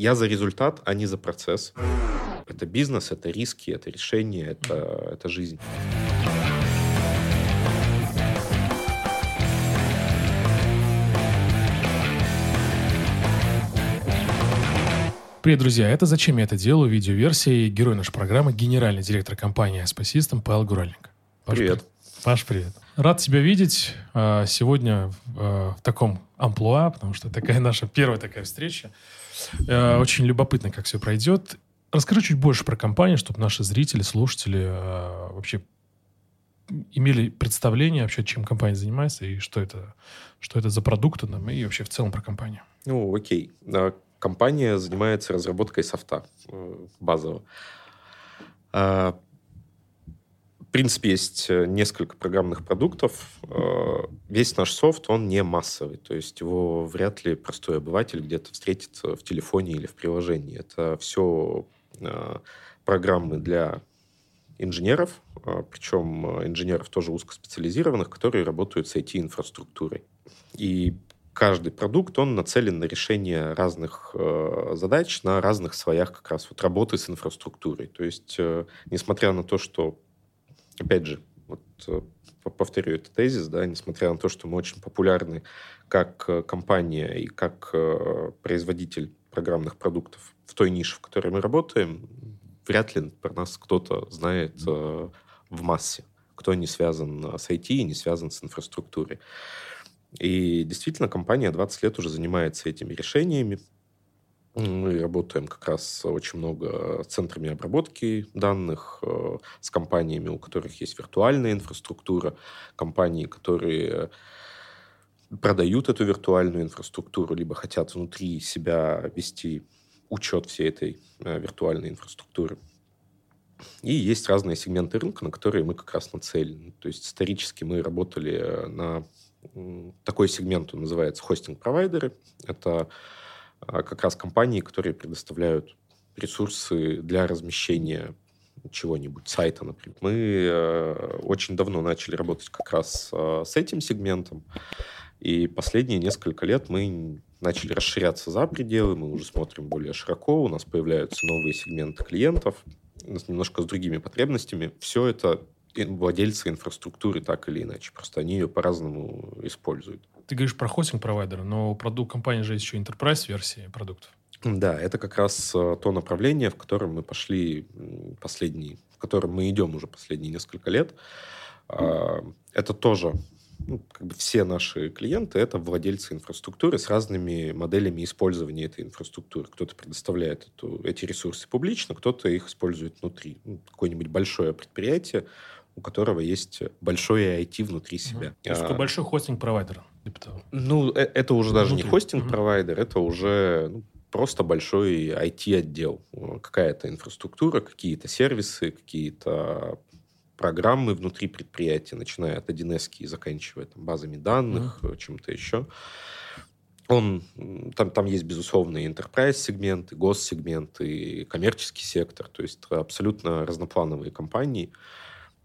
Я за результат, а не за процесс. Это бизнес, это риски, это решения, это, это жизнь. Привет, друзья! Это «Зачем я это делаю?» видеоверсии. Герой нашей программы – генеральный директор компании «Спасистом» Павел Гуральник. Паш, привет. Паш, привет. Рад тебя видеть а, сегодня а, в таком амплуа, потому что такая наша первая такая встреча. А, очень любопытно, как все пройдет. Расскажи чуть больше про компанию, чтобы наши зрители, слушатели вообще имели представление вообще, чем компания занимается и что это, что это за продукты нам, и вообще в целом про компанию. Ну, окей. Компания занимается разработкой софта э, базового. В принципе, есть э, несколько программных продуктов. Э, весь наш софт, он не массовый. То есть его вряд ли простой обыватель где-то встретит в телефоне или в приложении. Это все программы для инженеров, причем инженеров тоже узкоспециализированных, которые работают с IT-инфраструктурой. И каждый продукт, он нацелен на решение разных э, задач на разных слоях как раз вот работы с инфраструктурой. То есть, э, несмотря на то, что, опять же, вот, э, повторю этот тезис, да, несмотря на то, что мы очень популярны как э, компания и как э, производитель программных продуктов в той нише, в которой мы работаем, вряд ли про нас кто-то знает э, в массе, кто не связан с IT и не связан с инфраструктурой. И действительно, компания 20 лет уже занимается этими решениями. Мы работаем как раз очень много с центрами обработки данных, э, с компаниями, у которых есть виртуальная инфраструктура, компании, которые продают эту виртуальную инфраструктуру, либо хотят внутри себя вести учет всей этой э, виртуальной инфраструктуры. И есть разные сегменты рынка, на которые мы как раз нацелены. То есть исторически мы работали э, на такой сегмент он называется хостинг-провайдеры. Это как раз компании, которые предоставляют ресурсы для размещения чего-нибудь, сайта, например. Мы э, очень давно начали работать как раз э, с этим сегментом, и последние несколько лет мы начали расширяться за пределы, мы уже смотрим более широко, у нас появляются новые сегменты клиентов, немножко с другими потребностями. Все это владельцы инфраструктуры так или иначе. Просто они ее по-разному используют. Ты говоришь про хостинг-провайдера, но у продукт компании же есть еще enterprise-версии продуктов. Да, это как раз э, то направление, в котором мы пошли последние, в котором мы идем уже последние несколько лет. А, это тоже ну, как бы все наши клиенты это владельцы инфраструктуры с разными моделями использования этой инфраструктуры. Кто-то предоставляет эту, эти ресурсы публично, кто-то их использует внутри. Ну, какое-нибудь большое предприятие, у которого есть большое IT внутри себя. То есть а, большой хостинг-провайдер? Ну, э, это уже даже внутри. не хостинг-провайдер, это уже ну, просто большой IT-отдел. Какая-то инфраструктура, какие-то сервисы, какие-то программы внутри предприятия, начиная от 1С и заканчивая там, базами данных, mm-hmm. чем-то еще. Он, там, там есть, безусловно, и enterprise сегмент, и госсегмент, и коммерческий сектор, то есть абсолютно разноплановые компании.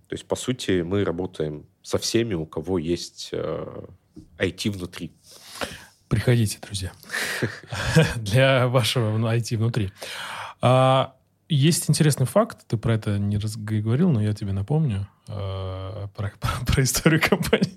То есть, по сути, мы работаем со всеми, у кого есть э, IT внутри. Приходите, друзья, для вашего IT внутри. А, есть интересный факт, ты про это не говорил, но я тебе напомню э, про, про, про историю компании.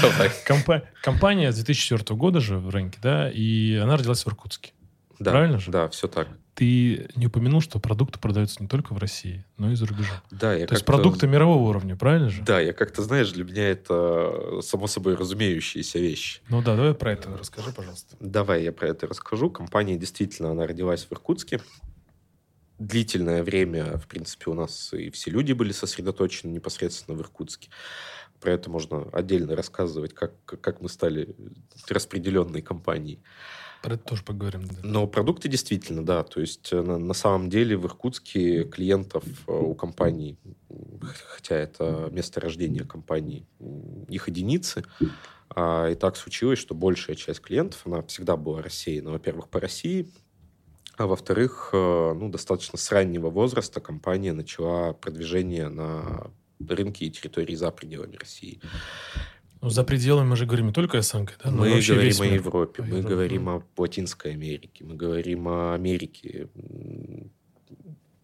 Давай. Компа- компания с 2004 года же в рынке, да, и она родилась в Иркутске. Да, Правильно же? Да, все так ты не упомянул, что продукты продаются не только в России, но и за рубежом. Да, я То есть продукты мирового уровня, правильно же? Да, я как-то, знаешь, для меня это само собой разумеющиеся вещи. Ну да, давай про это расскажи, пожалуйста. Давай я про это расскажу. Компания действительно, она родилась в Иркутске. Длительное время, в принципе, у нас и все люди были сосредоточены непосредственно в Иркутске. Про это можно отдельно рассказывать, как, как мы стали распределенной компанией. Про это тоже поговорим. Да. Но продукты действительно, да. То есть э, на, на самом деле в Иркутске клиентов э, у компаний, хотя это место рождения компаний, их единицы. А, и так случилось, что большая часть клиентов, она всегда была рассеяна, во-первых, по России, а во-вторых, э, ну, достаточно с раннего возраста компания начала продвижение на рынке и территории за пределами России. Ну, за пределами мы же говорим не только СНГ, да? Мы говорим о Европе, мы Европе. говорим о Латинской Америке, мы говорим о Америке.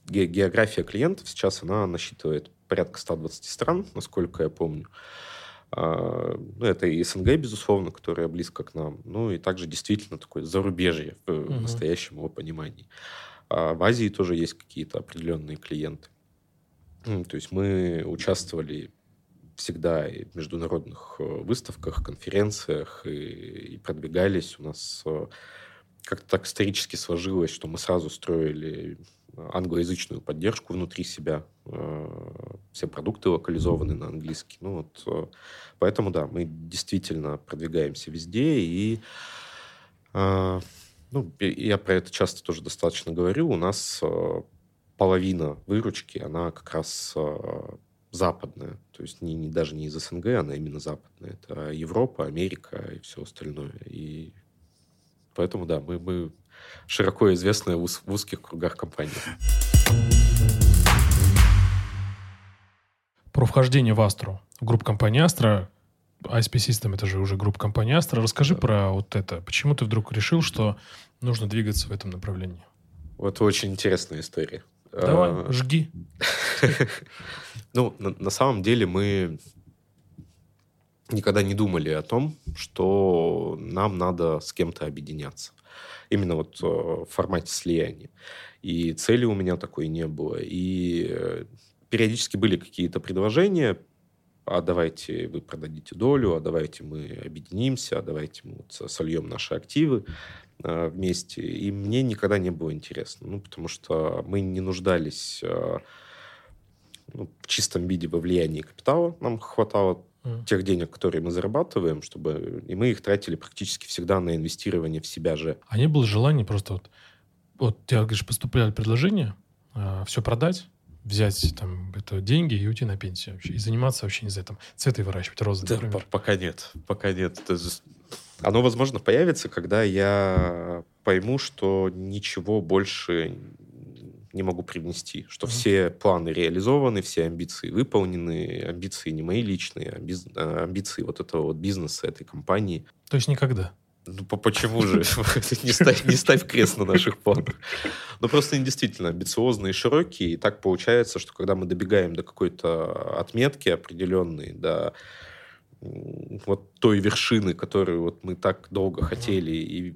География клиентов сейчас, она насчитывает порядка 120 стран, насколько я помню. А, ну, это и СНГ, безусловно, которая близко к нам, ну и также действительно такое зарубежье в угу. настоящем его понимании. А в Азии тоже есть какие-то определенные клиенты. То есть мы участвовали всегда и в международных э, выставках, конференциях и, и продвигались. У нас э, как-то так исторически сложилось, что мы сразу строили англоязычную поддержку внутри себя. Э, все продукты локализованы на английский. Ну, вот, поэтому, да, мы действительно продвигаемся везде. И ну, я про это часто тоже достаточно говорю. У нас половина выручки, она как раз западная, то есть не, не, даже не из СНГ, она именно западная. Это Европа, Америка и все остальное. И поэтому, да, мы, мы широко известны в, в узких кругах компании. Про вхождение в Астру. В группу компании Астра ISP System это же уже группа компании Astra. Расскажи да. про вот это. Почему ты вдруг решил, что нужно двигаться в этом направлении? Вот очень интересная история. Давай, а, жги. Ну, на, на самом деле мы никогда не думали о том, что нам надо с кем-то объединяться. Именно вот э, в формате слияния. И цели у меня такой не было. И э, периодически были какие-то предложения, а давайте вы продадите долю, а давайте мы объединимся, а давайте мы вот сольем наши активы вместе. И мне никогда не было интересно, ну, потому что мы не нуждались э, ну, в чистом виде во влиянии капитала. Нам хватало mm. тех денег, которые мы зарабатываем, чтобы и мы их тратили практически всегда на инвестирование в себя же. А не было желания просто вот, вот тебе, говоришь, поступали предложения, э, все продать, взять там это деньги и уйти на пенсию вообще, и заниматься вообще не знаю, там цветы выращивать, розы, да, например. Пока нет, пока нет. Оно, возможно, появится, когда я пойму, что ничего больше не могу привнести, что mm-hmm. все планы реализованы, все амбиции выполнены, амбиции не мои личные, а амбиции вот этого вот бизнеса, этой компании. То есть никогда? Ну, почему же? не, ставь, не ставь крест на наших планах. Ну, просто они действительно амбициозные и широкие. И так получается, что когда мы добегаем до какой-то отметки определенной, до вот той вершины, которую вот мы так долго хотели и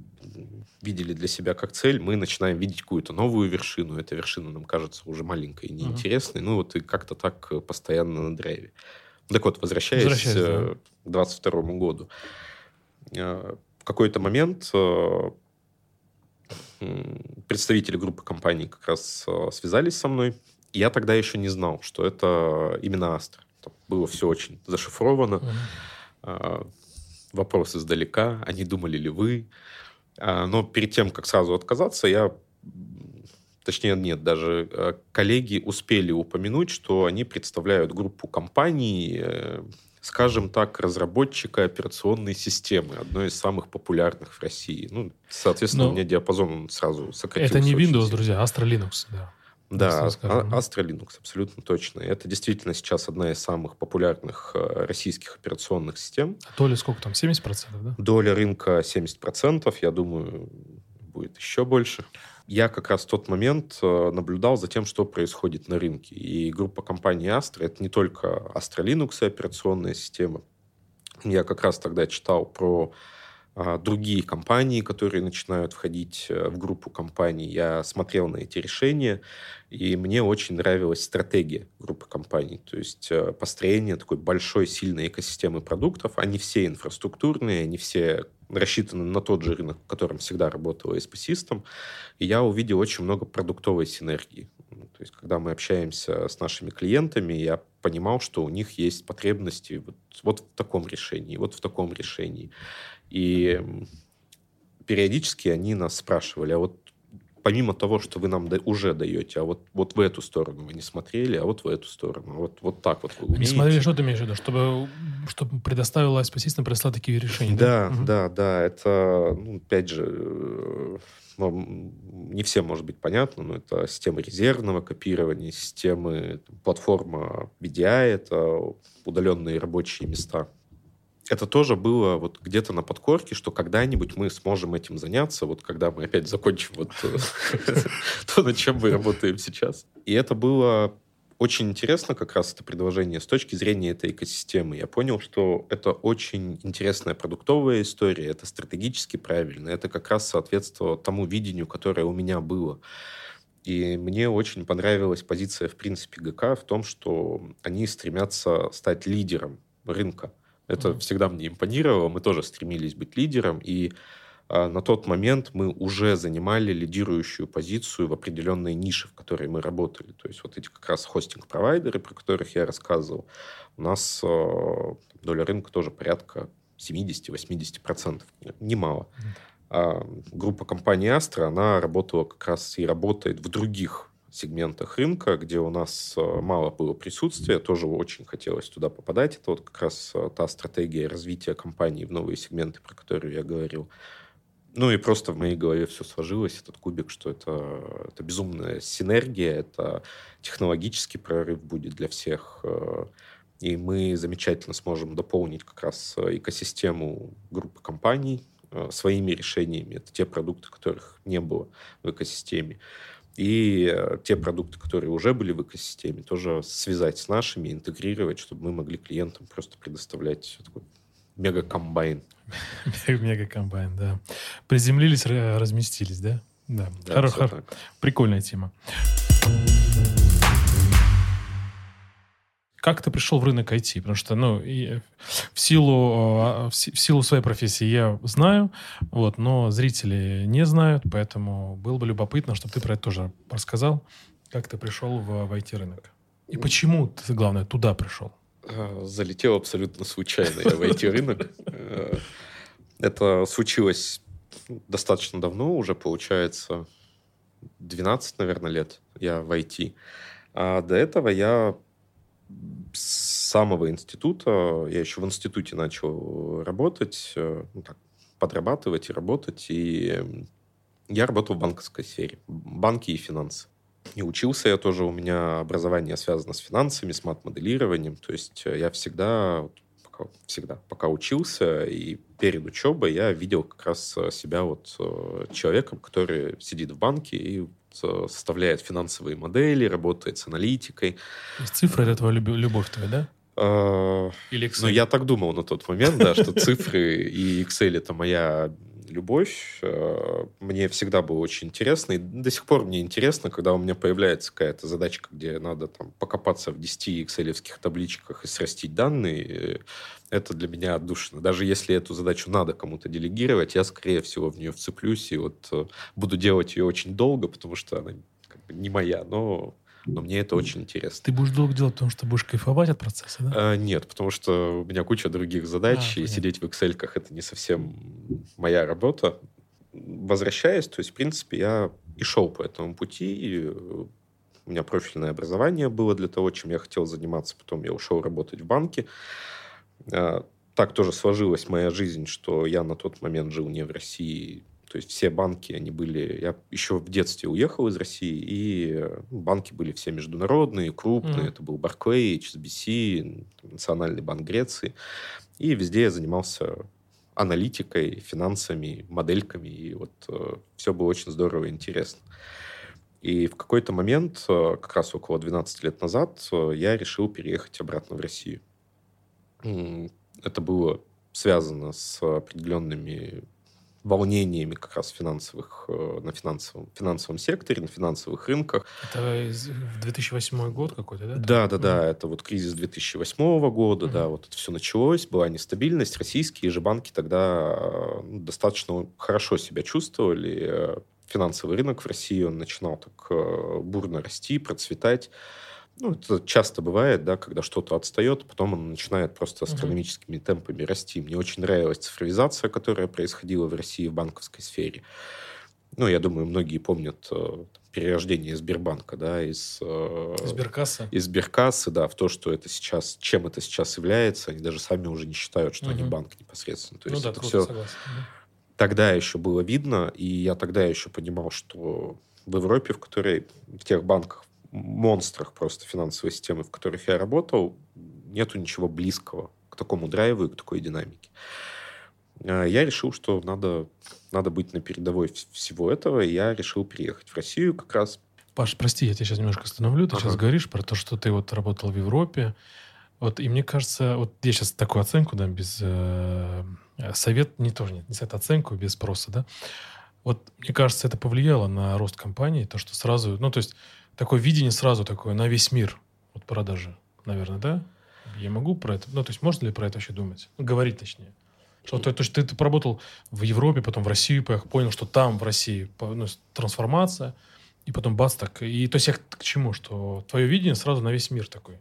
видели для себя как цель, мы начинаем видеть какую-то новую вершину. Эта вершина нам кажется уже маленькой и неинтересной. Ну, вот и как-то так постоянно на драйве. Так вот, возвращаясь, возвращаясь да. к 22 году э, в какой-то момент э, представители группы компаний как раз э, связались со мной. Я тогда еще не знал, что это именно Астра. Было все очень зашифровано. Mm-hmm. Вопрос издалека. Они думали ли вы? А, но перед тем, как сразу отказаться, я точнее нет, даже коллеги успели упомянуть, что они представляют группу компаний, скажем так, разработчика операционной системы, одной из самых популярных в России. Ну, соответственно, Но... у меня диапазон он сразу сократился. Это не Windows, друзья, Astra Linux, да. Да, а, Astra Linux, абсолютно точно. Это действительно сейчас одна из самых популярных э, российских операционных систем. А доля сколько там, 70%, да? Доля рынка 70%, я думаю, будет еще больше я как раз в тот момент э, наблюдал за тем, что происходит на рынке. И группа компаний Astra — это не только Astra Linux и операционная система. Я как раз тогда читал про другие компании, которые начинают входить э, в группу компаний. Я смотрел на эти решения, и мне очень нравилась стратегия группы компаний. То есть э, построение такой большой, сильной экосистемы продуктов. Они все инфраструктурные, они все рассчитаны на тот же рынок, в котором всегда работала SP System, и я увидел очень много продуктовой синергии. То есть, когда мы общаемся с нашими клиентами, я понимал, что у них есть потребности вот, вот в таком решении, вот в таком решении. И периодически они нас спрашивали, а вот помимо того, что вы нам уже даете, а вот, вот в эту сторону вы не смотрели, а вот в эту сторону, вот, вот так вот вы умеете. Не смотрели, что ты имеешь в виду? Чтобы, чтобы предоставила спасительно прислала такие решения? Да, да, угу. да, да. Это, ну, опять же, э, ну, не всем может быть понятно, но это система резервного копирования, системы, платформа VDI, это удаленные рабочие места это тоже было вот где-то на подкорке, что когда-нибудь мы сможем этим заняться, вот когда мы опять закончим вот э, то, над чем мы работаем сейчас. И это было очень интересно как раз это предложение с точки зрения этой экосистемы. Я понял, что это очень интересная продуктовая история, это стратегически правильно, это как раз соответствовало тому видению, которое у меня было. И мне очень понравилась позиция, в принципе, ГК в том, что они стремятся стать лидером рынка. Это mm-hmm. всегда мне импонировало. Мы тоже стремились быть лидером. И а, на тот момент мы уже занимали лидирующую позицию в определенной нише, в которой мы работали. То есть вот эти как раз хостинг-провайдеры, про которых я рассказывал, у нас а, доля рынка тоже порядка 70-80%. Немало. А группа компании Astra, она работала как раз и работает в других сегментах рынка, где у нас а, мало было присутствия, тоже очень хотелось туда попадать. Это вот как раз та стратегия развития компании в новые сегменты, про которую я говорил. Ну и просто в моей голове все сложилось, этот кубик, что это, это безумная синергия, это технологический прорыв будет для всех. Э, и мы замечательно сможем дополнить как раз экосистему группы компаний э, своими решениями. Это те продукты, которых не было в экосистеме. И э, те продукты, которые уже были в экосистеме, тоже связать с нашими, интегрировать, чтобы мы могли клиентам просто предоставлять такой мега-комбайн. Мега-комбайн, да. Приземлились, разместились, да? Да. да хор- хор- Прикольная тема. Как ты пришел в рынок IT? Потому что, ну, в силу, а, в силу своей профессии я знаю, вот, но зрители не знают, поэтому было бы любопытно, чтобы ты про это тоже рассказал. Как ты пришел в, в IT-рынок? И почему ты, главное, туда пришел? А, залетел абсолютно случайно я в IT-рынок. Э, это случилось достаточно давно, уже получается 12, наверное, лет я в IT. А до этого я с самого института, я еще в институте начал работать, э, ну, так, подрабатывать и работать, и я работал в банковской сфере, банки и финансы. И учился я тоже, у меня образование связано с финансами, с мат-моделированием. То есть э, я всегда, пока, всегда, пока учился и перед учебой, я видел как раз э, себя вот человеком, который сидит в банке и составляет финансовые модели, работает с аналитикой. Цифры — это твоя любовь твоя, да? А, Или Excel? Ну, я так думал на тот момент, да, что цифры и Excel — это моя любовь. Э, мне всегда было очень интересно, и до сих пор мне интересно, когда у меня появляется какая-то задачка, где надо там покопаться в 10 excel табличках и срастить данные, это для меня отдушина. Даже если эту задачу надо кому-то делегировать, я, скорее всего, в нее вцеплюсь и вот э, буду делать ее очень долго, потому что она как бы не моя, но но мне это очень интересно. Ты будешь долго делать, потому что будешь кайфовать от процесса, да? А, нет, потому что у меня куча других задач, а, и сидеть в Excel это не совсем моя работа. Возвращаясь, то есть, в принципе, я и шел по этому пути, и у меня профильное образование было для того, чем я хотел заниматься. Потом я ушел работать в банке. А, так тоже сложилась моя жизнь, что я на тот момент жил не в России, то есть все банки, они были... Я еще в детстве уехал из России, и ну, банки были все международные, крупные. Mm. Это был Barclay, HSBC, Национальный банк Греции. И везде я занимался аналитикой, финансами, модельками. И вот э, все было очень здорово и интересно. И в какой-то момент, э, как раз около 12 лет назад, э, я решил переехать обратно в Россию. Это было связано с определенными волнениями как раз финансовых, э, на финансовом, финансовом секторе, на финансовых рынках. Это 2008 год какой-то, да? Да, да, да. Это вот кризис 2008 года, mm-hmm. да, вот это все началось, была нестабильность. Российские же банки тогда э, достаточно хорошо себя чувствовали. Финансовый рынок в России, он начинал так э, бурно расти, процветать. Ну, это часто бывает, да, когда что-то отстает, потом он начинает просто астрономическими uh-huh. темпами расти. Мне очень нравилась цифровизация, которая происходила в России в банковской сфере. Ну, я думаю, многие помнят э, перерождение Сбербанка, да, из... Э, Сберкассы? Из Сберкассы, да, в то, что это сейчас, чем это сейчас является. Они даже сами уже не считают, что угу. они банк непосредственно. То ну есть да, это круто, все согласен. Тогда еще было видно, и я тогда еще понимал, что в Европе, в которой, в тех банках, монстрах просто финансовой системы, в которых я работал, нету ничего близкого к такому драйву и к такой динамике. А, я решил, что надо, надо быть на передовой всего этого, и я решил переехать в Россию как раз. Паш, прости, я тебя сейчас немножко остановлю. Ты ага. сейчас говоришь про то, что ты вот работал в Европе. Вот, и мне кажется, вот я сейчас такую оценку дам без... Э, совет, не тоже нет, не совет, оценку без спроса, да. Вот, мне кажется, это повлияло на рост компании, то, что сразу... Ну, то есть, такое видение сразу такое на весь мир вот продажи, наверное, да? Я могу про это... Ну, то есть, можно ли про это вообще думать? Ну, говорить точнее. Что, то, то есть ты, ты поработал в Европе, потом в Россию понял, что там в России ну, трансформация, и потом бац так. И то есть я к чему? Что твое видение сразу на весь мир такой.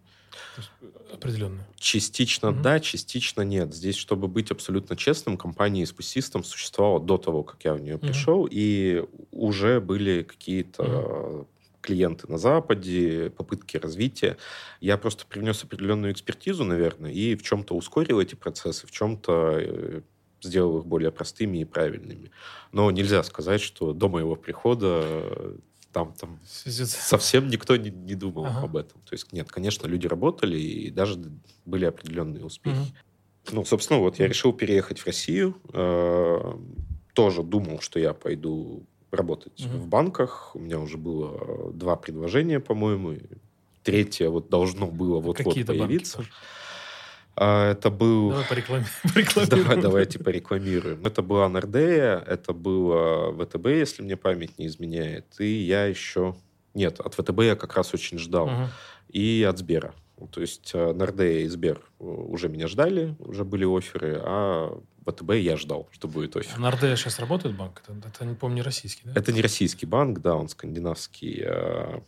Определенно. Частично угу. да, частично нет. Здесь, чтобы быть абсолютно честным, компания System существовала до того, как я в нее пришел, угу. и уже были какие-то угу клиенты на Западе, попытки развития. Я просто привнес определенную экспертизу, наверное, и в чем-то ускорил эти процессы, в чем-то э, сделал их более простыми и правильными. Но нельзя сказать, что до моего прихода э, там, там совсем никто не, не думал ага. об этом. То есть, нет, конечно, люди работали, и даже были определенные успехи. Угу. Ну, собственно, вот я решил переехать в Россию. Э, тоже думал, что я пойду работать угу. в банках. У меня уже было два предложения, по-моему. Третье вот должно было вот-вот появиться. Банки? А, это был... Давай порекламируем. Давай, давайте порекламируем. Это была Нордея, это было ВТБ, если мне память не изменяет. И я еще... Нет, от ВТБ я как раз очень ждал. Угу. И от Сбера. То есть э, Нордея и Сбер уже меня ждали, уже были оферы, а ВТБ я ждал, что будет офер. А Нордея сейчас работает банк? Это, это не помню, не российский, да? Это не российский банк, да, он скандинавский. Э,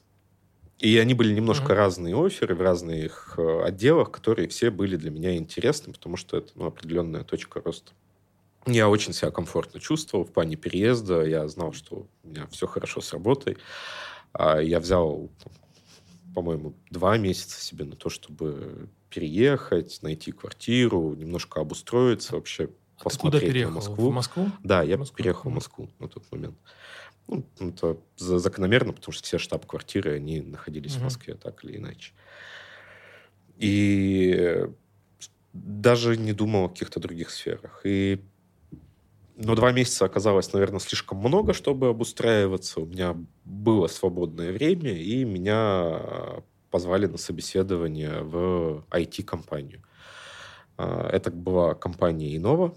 и они были немножко uh-huh. разные оферы в разных э, отделах, которые все были для меня интересны, потому что это ну, определенная точка роста. Я очень себя комфортно чувствовал в плане переезда. Я знал, что у меня все хорошо с работой. А я взял, по-моему, два месяца себе на то, чтобы переехать, найти квартиру, немножко обустроиться, вообще а посмотреть ты куда переехал? на Москву. В Москву? Да, я Москву? переехал в Москву на тот момент. Ну, это закономерно, потому что все штаб-квартиры, они находились угу. в Москве, так или иначе. И даже не думал о каких-то других сферах. И но два месяца оказалось, наверное, слишком много, чтобы обустраиваться. У меня было свободное время, и меня позвали на собеседование в IT-компанию. А, это была компания Innova.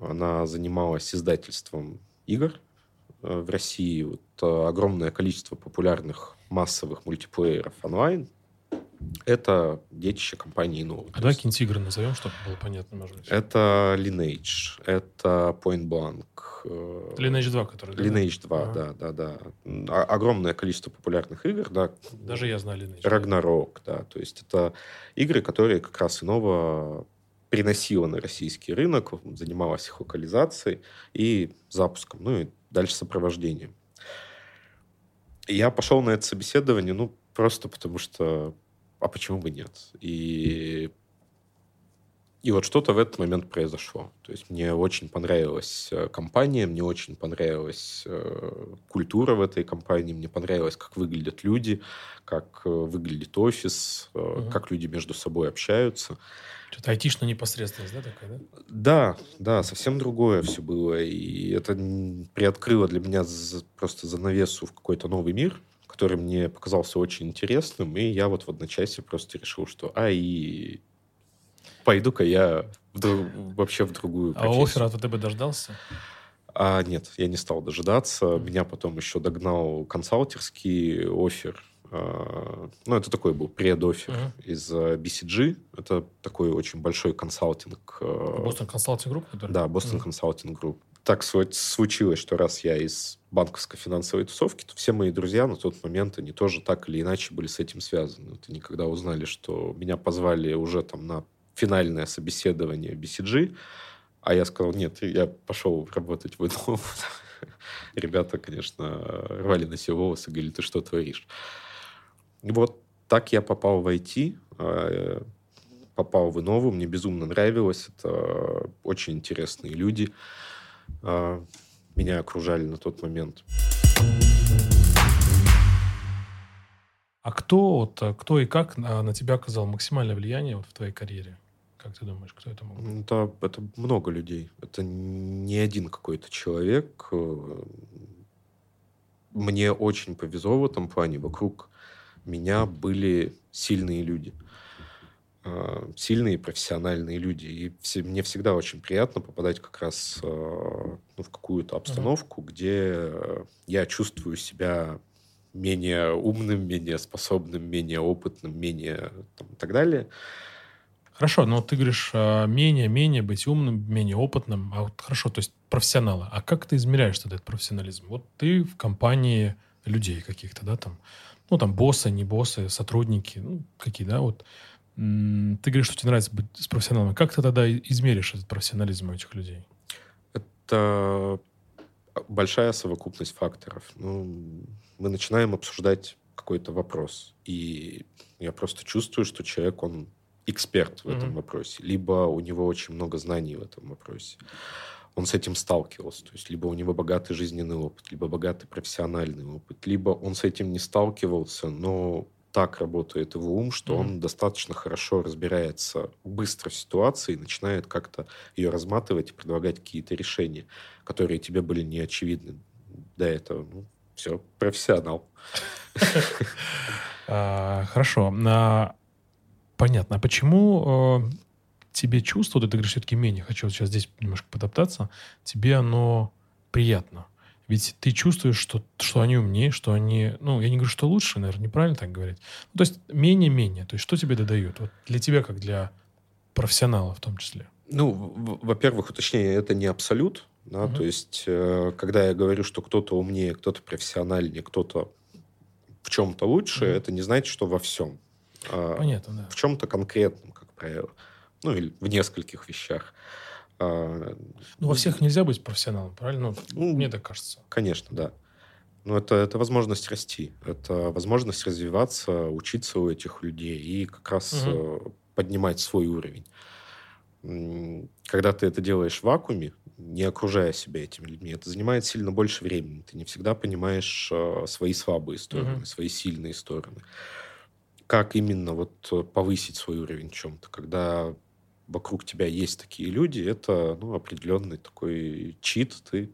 Она занималась издательством игр Э, в России вот, э, огромное количество популярных массовых мультиплееров онлайн, это детище компании Innova. А давай какие-нибудь игры назовем, чтобы было понятно, может быть. Это Lineage, это Point Blank. Э, Lineage 2, который... Lineage 2, ага. да, да, да. Огромное количество популярных игр, да. Даже я знаю Lineage. Ragnarok, да. То есть это игры, которые как раз Innova приносила на российский рынок, занималась их локализацией и запуском. Ну и дальше сопровождением. Я пошел на это собеседование, ну, просто потому что... А почему бы нет? И и вот что-то в этот момент произошло. То есть мне очень понравилась э, компания, мне очень понравилась э, культура в этой компании, мне понравилось, как выглядят люди, как э, выглядит офис, угу. как люди между собой общаются. Что-то айтишно непосредственность, да, такая, да? Да, да, совсем другое все было. И это приоткрыло для меня просто занавесу в какой-то новый мир, который мне показался очень интересным. И я вот в одночасье просто решил, что а, и пойду-ка я в друг, вообще в другую профессию. А оффера от ВТБ дождался? А, нет, я не стал дожидаться. Меня потом еще догнал консалтерский офер. А, ну, это такой был предоффер угу. из BCG. Это такой очень большой консалтинг. Boston Consulting Group? Да, Boston Consulting Group. Так случилось, что раз я из банковской финансовой тусовки, то все мои друзья на тот момент, они тоже так или иначе были с этим связаны. Вот они когда узнали, что меня позвали уже там на финальное собеседование BCG, а я сказал, нет, я пошел работать в ИНО. Ребята, конечно, рвали на себе волосы, говорили, ты что творишь? И вот так я попал в IT, а, попал в Инову, мне безумно нравилось, это очень интересные люди, меня окружали на тот момент. А кто, вот, кто и как на, на тебя оказал максимальное влияние вот в твоей карьере? как ты думаешь, кто это мог быть? Это, это много людей. Это не один какой-то человек. Мне очень повезло в этом плане. Вокруг меня были сильные люди. А, сильные профессиональные люди. И все, мне всегда очень приятно попадать как раз а, ну, в какую-то обстановку, uh-huh. где я чувствую себя менее умным, менее способным, менее опытным, менее там, и так далее. Хорошо, но ты говоришь а, менее, менее быть умным, менее опытным. А вот хорошо, то есть профессионала. А как ты измеряешь тогда этот профессионализм? Вот ты в компании людей каких-то, да, там, ну, там, боссы, не боссы, сотрудники, ну, какие, да, вот. Ты говоришь, что тебе нравится быть с профессионалами. Как ты тогда измеришь этот профессионализм у этих людей? Это большая совокупность факторов. Ну, мы начинаем обсуждать какой-то вопрос, и я просто чувствую, что человек, он эксперт в mm-hmm. этом вопросе, либо у него очень много знаний в этом вопросе. Он с этим сталкивался, то есть либо у него богатый жизненный опыт, либо богатый профессиональный опыт, либо он с этим не сталкивался, но так работает его ум, что mm-hmm. он достаточно хорошо разбирается быстро в ситуации и начинает как-то ее разматывать и предлагать какие-то решения, которые тебе были не очевидны до этого. Ну, все, профессионал. А, хорошо. А, понятно. А почему э, тебе чувство, ты говоришь, все-таки менее, хочу сейчас здесь немножко подоптаться, тебе оно приятно? Ведь ты чувствуешь, что, что они умнее, что они... Ну, я не говорю, что лучше, наверное, неправильно так говорить. Ну, то есть менее-менее. То есть что тебе додают? Вот для тебя, как для профессионала в том числе. Ну, во-первых, уточнение, это не абсолют. Да? Угу. То есть, э, когда я говорю, что кто-то умнее, кто-то профессиональнее, кто-то в чем-то лучше, угу. это не значит, что во всем. А Понятно, да. В чем-то конкретном, как правило. Ну, или в нескольких вещах. А, ну, во всех нельзя быть профессионалом, правильно? Ну, мне так кажется. Конечно, да. Но это, это возможность расти, это возможность развиваться, учиться у этих людей и как раз угу. поднимать свой уровень. Когда ты это делаешь в вакууме, не окружая себя этими людьми, это занимает сильно больше времени. Ты не всегда понимаешь э, свои слабые стороны, угу. свои сильные стороны. Как именно вот повысить свой уровень в чем-то, когда вокруг тебя есть такие люди, это ну, определенный такой чит. Ты,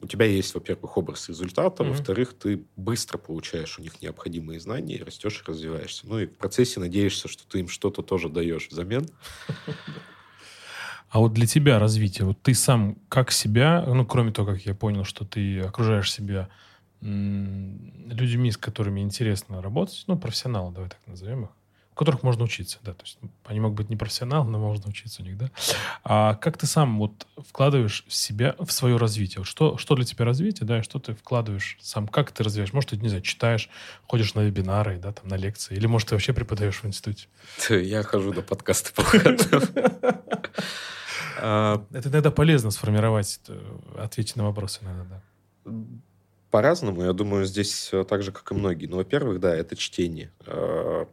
у тебя есть, во-первых, образ результата, mm-hmm. во-вторых, ты быстро получаешь у них необходимые знания, и растешь и развиваешься. Ну и в процессе надеешься, что ты им что-то тоже даешь взамен. А вот для тебя развитие, вот ты сам как себя, ну, кроме того, как я понял, что ты окружаешь себя людьми, с которыми интересно работать, ну, профессионалы, давай так назовем их, у которых можно учиться, да, то есть они могут быть не профессионалы, но можно учиться у них, да. А как ты сам вот вкладываешь в себя, в свое развитие? Вот что, что для тебя развитие, да, и что ты вкладываешь сам, как ты развиваешь? Может, ты, не знаю, читаешь, ходишь на вебинары, да, там, на лекции, или, может, ты вообще преподаешь в институте? Я хожу на подкасты по а, Это иногда полезно сформировать, ответить на вопросы иногда, да. По-разному, я думаю, здесь так же, как и многие. Ну, во-первых, да, это чтение а,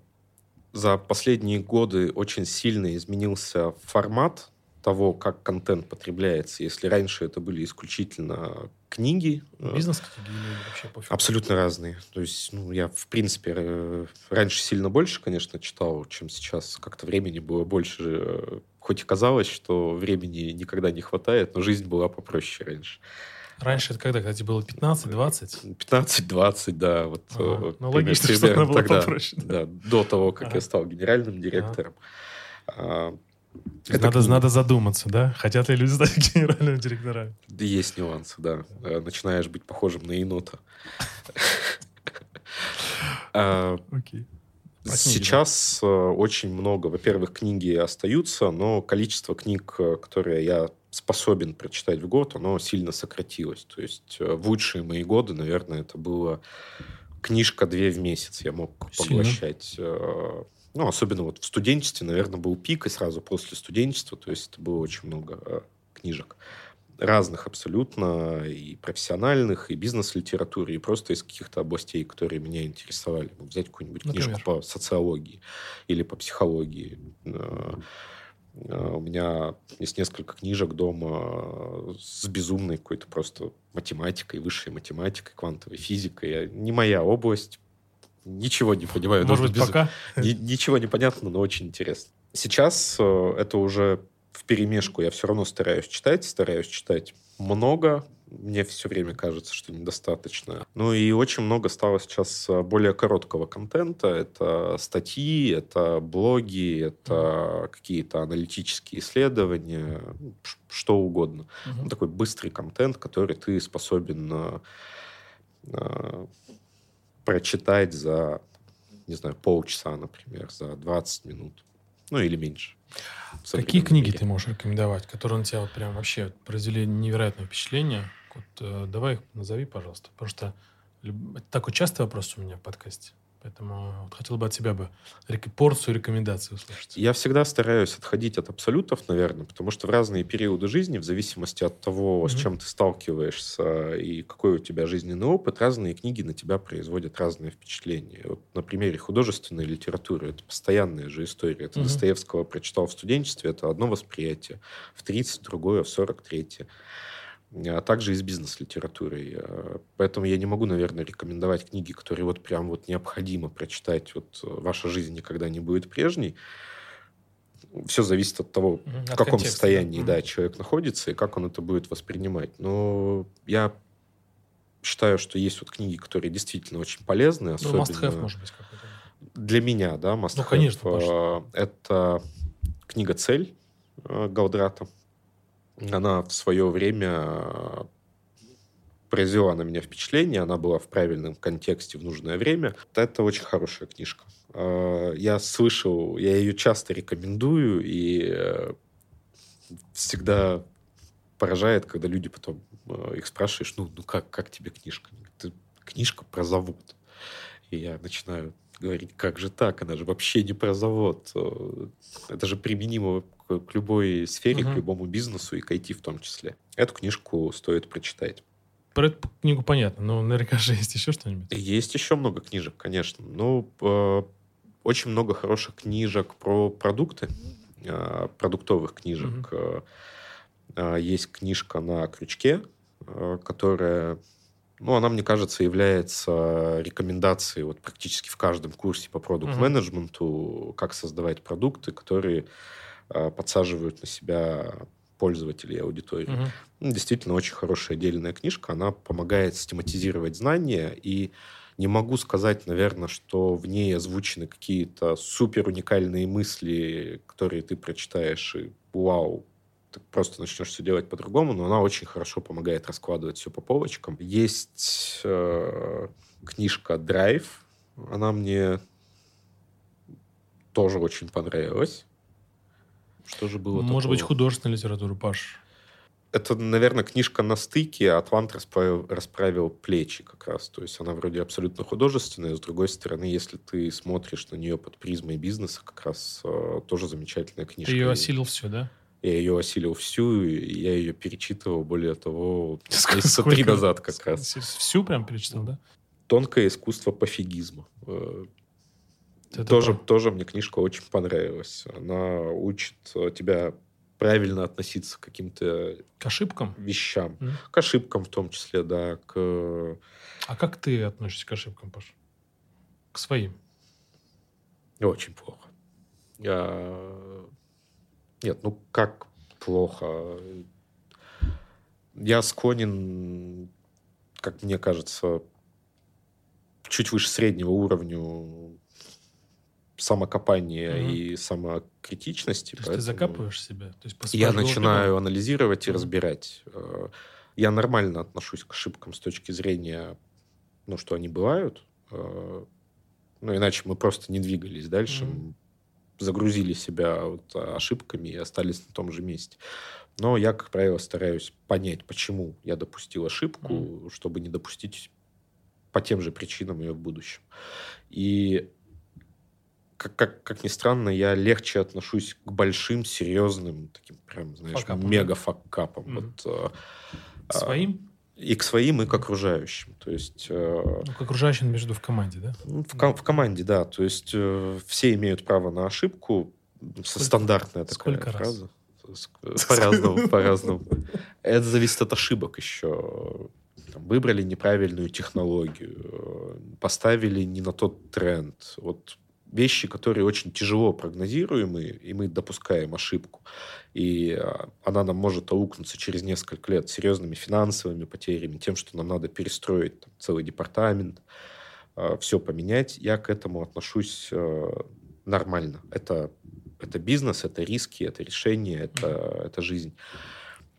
за последние годы очень сильно изменился формат того, как контент потребляется. Если раньше это были исключительно книги. Э, Бизнес-книги вообще пофиг? Абсолютно разные. То есть, ну, я, в принципе, э, раньше сильно больше, конечно, читал, чем сейчас. Как-то времени было больше. Э, хоть и казалось, что времени никогда не хватает, но жизнь была попроще раньше. Раньше это когда, кстати, было 15-20? 15-20, да. Вот, ага. Ну, логично, что она была тогда, попроще. Да, до того, как ага. я стал генеральным директором. Ага. Это надо, книга. надо задуматься, да? Хотят ли люди стать генеральным директором? Да есть нюансы, да. Э, начинаешь быть похожим на енота. А, Окей. Сейчас э, очень много, во-первых, книги остаются, но количество книг, э, которые я способен прочитать в год, оно сильно сократилось. То есть э, в лучшие мои годы, наверное, это было книжка две в месяц я мог поглощать. Сильно. Ну, особенно вот в студенчестве, наверное, был пик, и сразу после студенчества, то есть это было очень много книжек разных абсолютно, и профессиональных, и бизнес-литературы, и просто из каких-то областей, которые меня интересовали. Взять какую-нибудь Например? книжку по социологии или по психологии. Э, э, у меня есть несколько книжек дома с безумной какой-то просто математикой, высшей математикой, квантовой физикой. Не моя область, ничего не понимаю. Может быть, без... пока? Ни, ничего не понятно, но очень интересно. Сейчас э, это уже в перемешку. Я все равно стараюсь читать, стараюсь читать много, мне все время кажется, что недостаточно. Ну и очень много стало сейчас э, более короткого контента. Это статьи, это блоги, это какие-то аналитические исследования, что угодно. Ну, такой быстрый контент, который ты способен э, э, прочитать за, не знаю, полчаса, например, за 20 минут. Ну или меньше. Какие книги мире. ты можешь рекомендовать, которые на тебя вот прям вообще произвели невероятное впечатление? Вот, э, давай их назови, пожалуйста. Потому что это такой частый вопрос у меня в подкасте. Поэтому вот хотел бы от тебя бы порцию рекомендаций услышать. Я всегда стараюсь отходить от абсолютов, наверное, потому что в разные периоды жизни, в зависимости от того, mm-hmm. с чем ты сталкиваешься и какой у тебя жизненный опыт, разные книги на тебя производят разные впечатления. Вот на примере художественной литературы это постоянная же история. Это mm-hmm. Достоевского прочитал в студенчестве, это одно восприятие, в 30 другое, в 43 а также и с бизнес-литературой. А, поэтому я не могу, наверное, рекомендовать книги, которые вот прям вот необходимо прочитать. Вот э, «Ваша жизнь никогда не будет прежней». Все зависит от того, от в каком контекста, состоянии да. Да, человек находится и как он это будет воспринимать. Но я считаю, что есть вот книги, которые действительно очень полезны. Особенно... Ну, must-have, может быть, какой-то. Для меня, да, must-have. Ну, конечно, а, Это книга «Цель» э, Галдрата она в свое время э, произвела на меня впечатление, она была в правильном контексте в нужное время. Это очень хорошая книжка. Э, я слышал, я ее часто рекомендую, и э, всегда поражает, когда люди потом их спрашиваешь, ну, ну как, как тебе книжка? Это книжка про завод. И я начинаю говорить, как же так? Она же вообще не про завод. Это же применимо к любой сфере, угу. к любому бизнесу и к IT в том числе. Эту книжку стоит прочитать. Про эту книгу понятно, но наверняка же есть еще что-нибудь. Есть еще много книжек, конечно. Ну, э, очень много хороших книжек про продукты, э, продуктовых книжек. Угу. Э, есть книжка на крючке, э, которая ну, она, мне кажется, является рекомендацией вот практически в каждом курсе по продукт-менеджменту, uh как создавать продукты, которые подсаживают на себя пользователей и аудитории. Uh-huh. Ну, действительно, очень хорошая отдельная книжка. Она помогает систематизировать знания и не могу сказать, наверное, что в ней озвучены какие-то супер уникальные мысли, которые ты прочитаешь и вау, ты просто начнешь все делать по-другому, но она очень хорошо помогает раскладывать все по полочкам. Есть э, книжка «Драйв», она мне тоже очень понравилась. Что же было Может такого? быть, художественная литература, Паш? Это, наверное, книжка на стыке, а Атлант расправил, расправил плечи как раз. То есть она вроде абсолютно художественная, с другой стороны, если ты смотришь на нее под призмой бизнеса, как раз э, тоже замечательная книжка. Ты ее осилил все, да? Я ее осилил всю, и я ее перечитывал, более того, месяца три назад как раз. Всю прям перечитал, да? «Тонкое искусство пофигизма». Э, Это тоже, про... тоже мне книжка очень понравилась. Она учит тебя правильно относиться к каким-то... К ошибкам? Вещам. Mm. К ошибкам в том числе, да. К... А как ты относишься к ошибкам, Паш? К своим? Очень плохо. Я нет, ну как плохо? Я склонен, как мне кажется, чуть выше среднего уровню самокопания угу. и самокритичности. То есть ты закапываешь себя? То есть я начинаю анализировать и разбирать. Э, я нормально отношусь к ошибкам с точки зрения, ну, что они бывают. Э, ну, иначе мы просто не двигались дальше. Угу загрузили себя вот ошибками и остались на том же месте. Но я, как правило, стараюсь понять, почему я допустил ошибку, mm. чтобы не допустить по тем же причинам ее в будущем. И как, как, как ни странно, я легче отношусь к большим, серьезным, таким прям, знаешь, мега-факкапам. Mm. Вот, а, а, Своим? И к своим, и к окружающим. То есть... Э, ну, к окружающим между в команде, да? Ну, в, ком- в команде, да. То есть э, все имеют право на ошибку. Сколько, стандартная такая сколько фраза. Раз? По-разному, по-разному. Это зависит от ошибок еще. Там, выбрали неправильную технологию, поставили не на тот тренд. Вот вещи, которые очень тяжело прогнозируемые, и мы допускаем ошибку. И а, она нам может аукнуться через несколько лет серьезными финансовыми потерями, тем, что нам надо перестроить там, целый департамент, а, все поменять. Я к этому отношусь а, нормально. Это, это бизнес, это риски, это решение, это, это жизнь.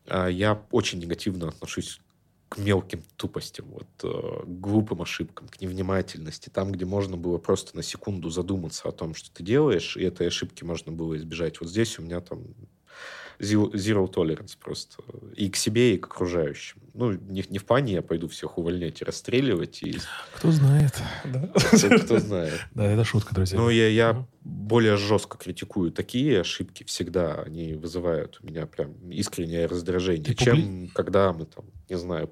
Я очень негативно отношусь к мелким тупостям, вот, э, к глупым ошибкам, к невнимательности, там, где можно было просто на секунду задуматься о том, что ты делаешь, и этой ошибки можно было избежать. Вот здесь у меня там zero tolerance просто. И к себе, и к окружающим. Ну, не, не в плане я пойду всех увольнять и расстреливать. И... Кто знает. Да? Кто, кто знает. Да, это шутка, друзья. Но я, я более жестко критикую такие ошибки всегда. Они вызывают у меня прям искреннее раздражение. Ты чем публи... когда мы там, не знаю,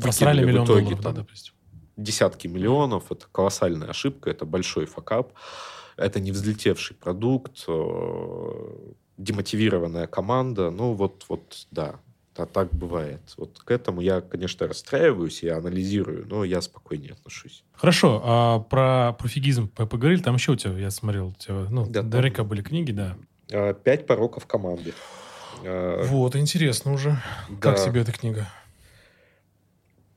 Просрали миллион в итоге, долларов, там, да, допустим. Десятки миллионов. Это колоссальная ошибка, это большой факап. Это не взлетевший продукт, э, демотивированная команда. Ну, вот, вот да, а так бывает. Вот к этому я, конечно, расстраиваюсь, я анализирую, но я спокойнее отношусь. Хорошо, а про пофигизм поговорили? Там еще у тебя, я смотрел, у тебя, ну, да, наверняка там... были книги, да. А, пять пороков команды. А, вот, интересно уже. Да. Как тебе эта книга?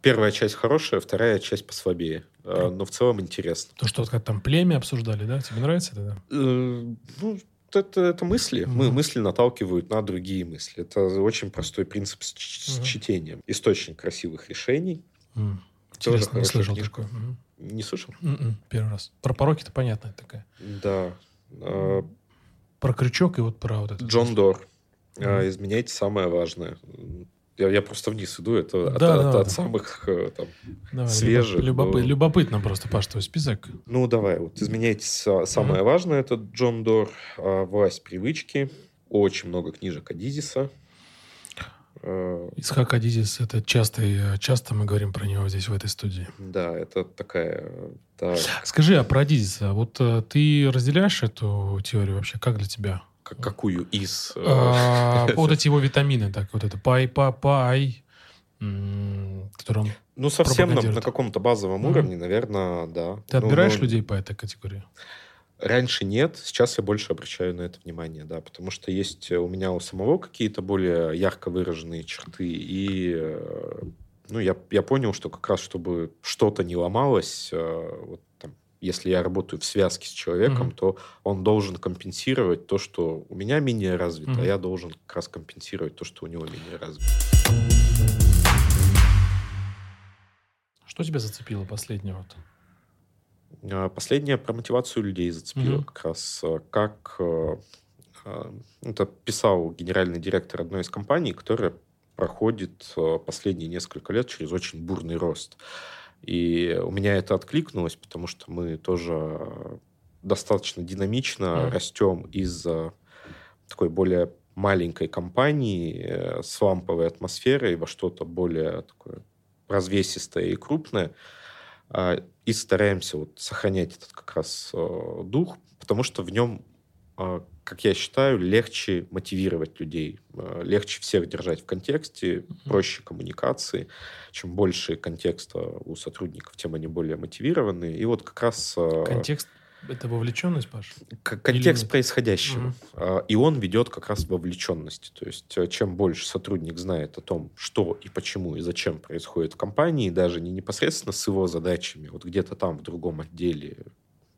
Первая часть хорошая, вторая часть послабее. А, но в целом интересно. То, что как там племя обсуждали, да? Тебе нравится это? Да? Э, ну, это, это мысли. Угу. Мы, мысли наталкивают на другие мысли. Это очень простой принцип с, с угу. чтением. Источник красивых решений. Угу. Интересно, не слышал такое. Угу. Не слышал? М-м, первый раз. Про пороки-то понятно такая. Да. А, про крючок и вот про вот это. Джон Дор. Угу. Изменяйте самое важное. Я, я просто вниз иду, это да, от, да, от, да. от самых э, там, давай, свежих. Любопы, до... Любопытно просто, Паш, твой список. Ну, давай, вот изменяйте самое mm-hmm. важное, это Джон Дор, а, «Власть привычки», очень много книжек Адизиса. Э, Исхак Адизис, это часто, часто мы говорим про него здесь, в этой студии. Да, это такая... Да. Скажи, а про Адизиса, вот э, ты разделяешь эту теорию вообще? Как для тебя? Какую из? Э, а, вот эти его витамины, так, вот это пай, пай, пай, который он Ну, совсем на, на каком-то базовом mm-hmm. уровне, наверное, да. Ты ну, отбираешь ну, людей по этой категории? Раньше нет, сейчас я больше обращаю на это внимание, да, потому что есть у меня у самого какие-то более ярко выраженные черты, и э, ну, я, я понял, что как раз, чтобы что-то не ломалось, э, вот если я работаю в связке с человеком, mm-hmm. то он должен компенсировать то, что у меня менее развито, mm-hmm. а я должен как раз компенсировать то, что у него менее развито. Что тебя зацепило последнее? Вот? А, последнее про мотивацию людей зацепило mm-hmm. как раз. А, как а, это писал генеральный директор одной из компаний, которая проходит последние несколько лет через очень бурный рост. И у меня это откликнулось, потому что мы тоже достаточно динамично mm. растем из такой более маленькой компании э, с ламповой атмосферой во что-то более такое развесистое и крупное. А, и стараемся вот сохранять этот как раз э, дух, потому что в нем как я считаю, легче мотивировать людей, э, легче всех держать в контексте, проще коммуникации. Чем больше контекста у сотрудников, тем они более мотивированы. И вот как раз... Э, Контекст это вовлеченность, Паш? Контекст происходящего. Угу. И он ведет как раз вовлеченности. То есть, чем больше сотрудник знает о том, что и почему и зачем происходит в компании, даже не непосредственно с его задачами, вот где-то там в другом отделе а,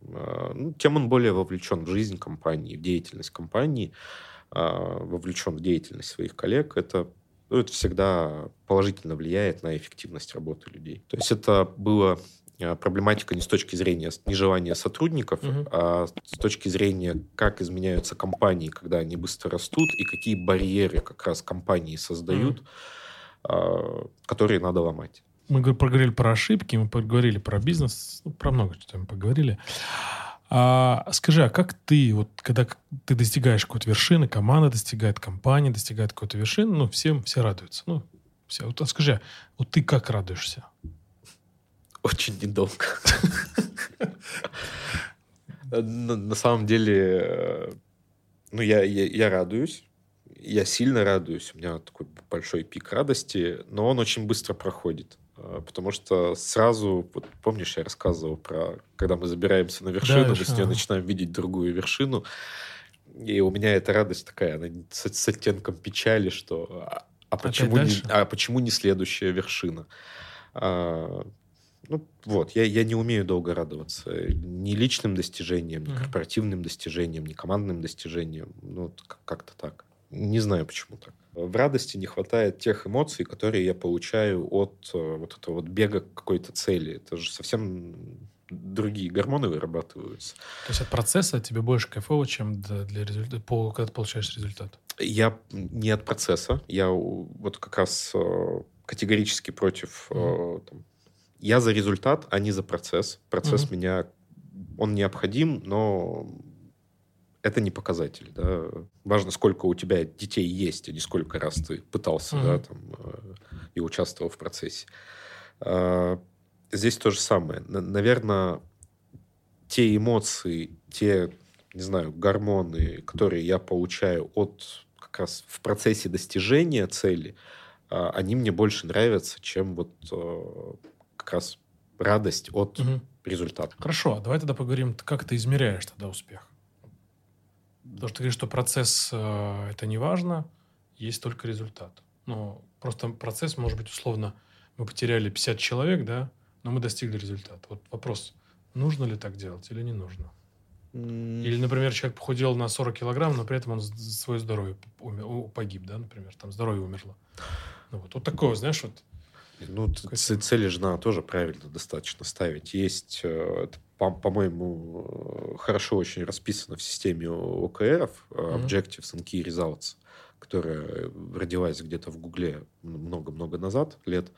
ну, тем он более вовлечен в жизнь компании, в деятельность компании, а, вовлечен в деятельность своих коллег. Это, ну, это всегда положительно влияет на эффективность работы людей. То есть это было а, проблематика не с точки зрения нежелания сотрудников, угу. а с точки зрения, как изменяются компании, когда они быстро растут, и какие барьеры как раз компании создают, угу. которые надо ломать мы поговорили про ошибки, мы поговорили про бизнес, ну, про много чего мы поговорили. А, скажи, а как ты, вот когда ты достигаешь какой-то вершины, команда достигает, компания достигает какой-то вершины, ну, всем все радуются. Ну, все. Вот а скажи, вот ты как радуешься? Очень недолго. На самом деле, ну, я радуюсь. Я сильно радуюсь. У меня такой большой пик радости, но он очень быстро проходит. Э, потому что сразу, вот, помнишь, я рассказывал про, когда мы забираемся на вершину, да, мы с нее начинаем видеть другую вершину, и у меня эта радость такая, она с, с оттенком печали, что а, а почему, не, а почему не следующая вершина? А, ну, вот, я, я не умею долго радоваться ни личным достижениям, ни корпоративным достижениям, ни командным достижениям. Ну, как-то так. Не знаю, почему так. В радости не хватает тех эмоций, которые я получаю от э, вот этого вот бега к какой-то цели. Это же совсем другие гормоны вырабатываются. То есть от процесса тебе больше кайфово, чем для результата, когда ты получаешь результат? Я не от процесса. Я вот как раз э, категорически против mm-hmm. там, я за результат, а не за процесс. Процесс mm-hmm. меня, он необходим, но это не показатель. Да? Важно, сколько у тебя детей есть, а не сколько раз ты пытался mm-hmm. да, там, э, и участвовал в процессе. А, здесь то же самое. Наверное, те эмоции, те, не знаю, гормоны, которые я получаю от как раз в процессе достижения цели, а, они мне больше нравятся, чем вот э, как раз радость от угу. результата. Хорошо, а давай тогда поговорим, как ты измеряешь тогда успех. Потому что ты говоришь, что процесс э, это не важно, есть только результат. Но просто процесс может быть условно, мы потеряли 50 человек, да, но мы достигли результата. Вот вопрос, нужно ли так делать или не нужно? Или, например, человек похудел на 40 килограмм, но при этом он свое здоровье умер, погиб, да, например, там здоровье умерло. Ну, вот, вот такое, знаешь, вот ну, цели же надо тоже правильно достаточно ставить. Есть, э, по-моему, хорошо очень расписано в системе ОКРов, mm-hmm. Objectives and Key Results, которая родилась где-то в Гугле много-много назад, лет.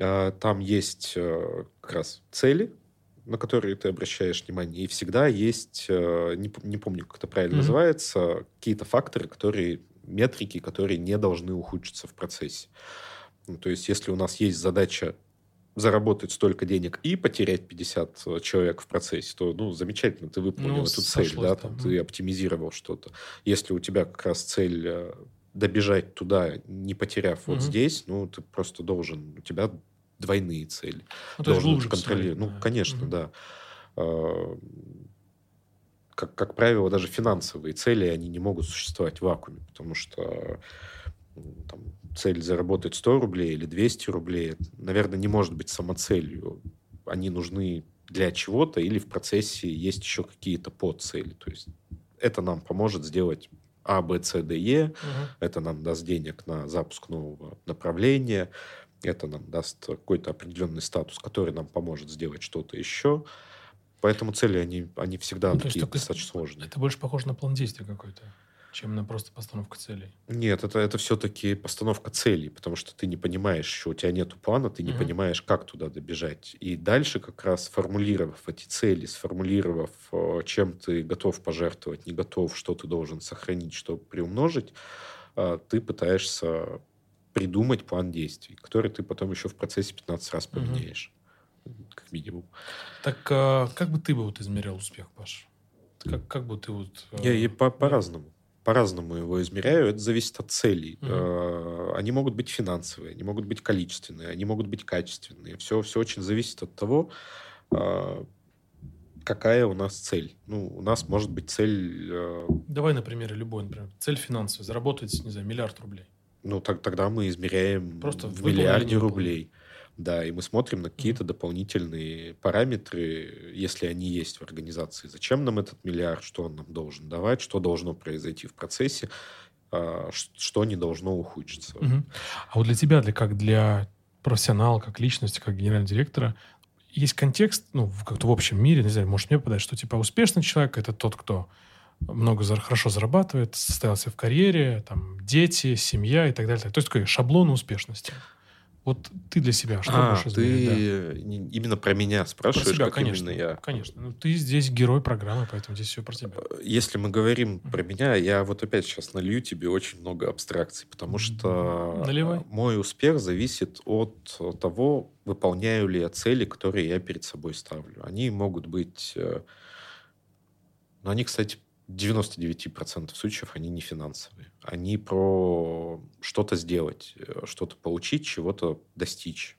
А, там есть э, как раз цели, на которые ты обращаешь внимание, и всегда есть, не, не помню, как это правильно mm-hmm. называется, какие-то факторы, которые, метрики, которые не должны ухудшиться в процессе. Ну, то есть, если у нас есть задача заработать столько денег и потерять 50 э, человек в процессе, то, ну, замечательно, ты выполнил ну, эту цель, да, там, ты оптимизировал что-то. Если у тебя как раз цель э, добежать туда, не потеряв угу. вот здесь, ну, ты просто должен, у тебя двойные цели. Ну, должен контролировать. Ну, да. конечно, угу. да. А, как, как правило, даже финансовые цели, они не могут существовать в вакууме, потому что там, цель заработать 100 рублей или 200 рублей, наверное, не может быть самоцелью. Они нужны для чего-то или в процессе есть еще какие-то подцели. То есть это нам поможет сделать А, Б, С, Д, Е. Угу. Это нам даст денег на запуск нового направления. Это нам даст какой-то определенный статус, который нам поможет сделать что-то еще. Поэтому цели, они, они всегда ну, такие достаточно сложные. Это больше похоже на план действия какой-то чем на просто постановка целей. Нет, это, это все-таки постановка целей, потому что ты не понимаешь, что у тебя нет плана, ты не угу. понимаешь, как туда добежать. И дальше как раз сформулировав эти цели, сформулировав, э, чем ты готов пожертвовать, не готов, что ты должен сохранить, что приумножить, э, ты пытаешься придумать план действий, который ты потом еще в процессе 15 раз поменяешь. Угу. Как минимум. Так а, как бы ты бы вот измерял успех, Паш? Как, как бы ты вот... Я, я по- по-разному по-разному его измеряю, это зависит от целей. Угу. Они могут быть финансовые, они могут быть количественные, они могут быть качественные. Все, все очень зависит от того, а, какая у нас цель. Ну, у нас может быть цель... А, Давай на примере любой, например. Цель финансовая. Заработать, не знаю, миллиард рублей. Ну, так, тогда мы измеряем Просто в миллиарде рублей. Да, и мы смотрим на какие-то дополнительные параметры, если они есть в организации. Зачем нам этот миллиард, что он нам должен давать, что должно произойти в процессе, а, что не должно ухудшиться. Mm-hmm. А вот для тебя, для, как для профессионала, как личности, как генерального директора, есть контекст, ну, как-то в общем мире, не знаю, может мне попадать, что типа успешный человек – это тот, кто много хорошо зарабатывает, состоялся в карьере, там, дети, семья и так далее. То есть такой шаблон успешности. Вот ты для себя что а, будешь ты да. именно про меня спрашиваешь, про себя, как конечно, именно я? Конечно. Ну, ты здесь герой программы, поэтому здесь все про тебя. Э, если мы говорим mm-hmm. про меня, я вот опять сейчас налью тебе очень много абстракций, потому что Наливай. мой успех зависит от того, выполняю ли я цели, которые я перед собой ставлю. Они могут быть... Э, ну, они, кстати, 99% случаев они не финансовые. Они про что-то сделать, э, что-то получить, чего-то достичь.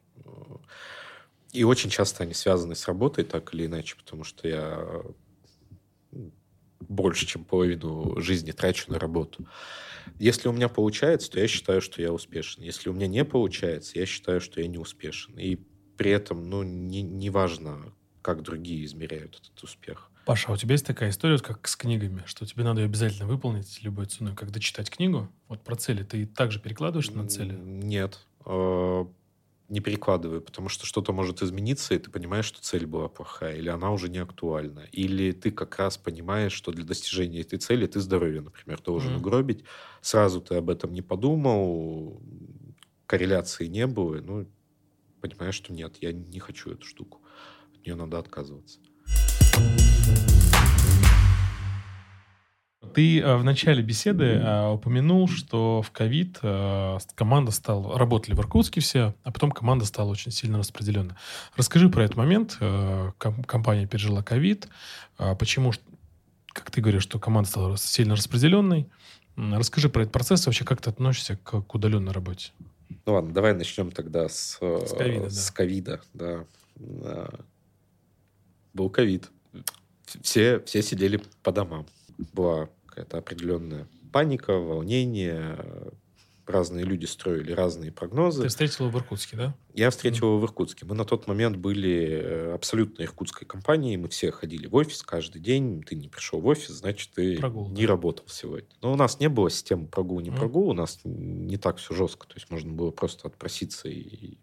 И очень часто они связаны с работой, так или иначе, потому что я больше, чем половину жизни трачу на работу. Если у меня получается, то я считаю, что я успешен. Если у меня не получается, я считаю, что я не успешен. И при этом, ну, не, не важно, как другие измеряют этот успех. Паша, а у тебя есть такая история, как с книгами, что тебе надо ее обязательно выполнить любой ценой, когда читать книгу? Вот про цели ты также перекладываешь на цели? Нет. А, не перекладываю, потому что что-то может измениться, и ты понимаешь, что цель была плохая, или она уже не актуальна. Или ты как раз понимаешь, что для достижения этой цели ты здоровье, например, должен mm. угробить. Сразу ты об этом не подумал, корреляции не было, ну, понимаешь, что нет, я не хочу эту штуку. От нее надо отказываться. Ты э, в начале беседы э, упомянул, что в ковид э, команда стала, работали в Иркутске все, а потом команда стала очень сильно распределенной. Расскажи про этот момент. Компания пережила ковид. Почему, как ты говоришь, что команда стала сильно распределенной? Расскажи про этот процесс, вообще как ты относишься к, к удаленной работе? Ну ладно, давай начнем тогда с, с ковида. С ковида да. да. Был ковид. Все, все сидели по домам. Была какая-то определенная паника, волнение. Разные люди строили разные прогнозы. Ты встретил его в Иркутске, да? Я встретил его в Иркутске. Мы на тот момент были э, абсолютно иркутской компанией. Мы все ходили в офис каждый день. Ты не пришел в офис, значит, ты прогул, не да. работал сегодня. Но у нас не было системы прогул, не прогул. У нас не так все жестко. То есть можно было просто отпроситься и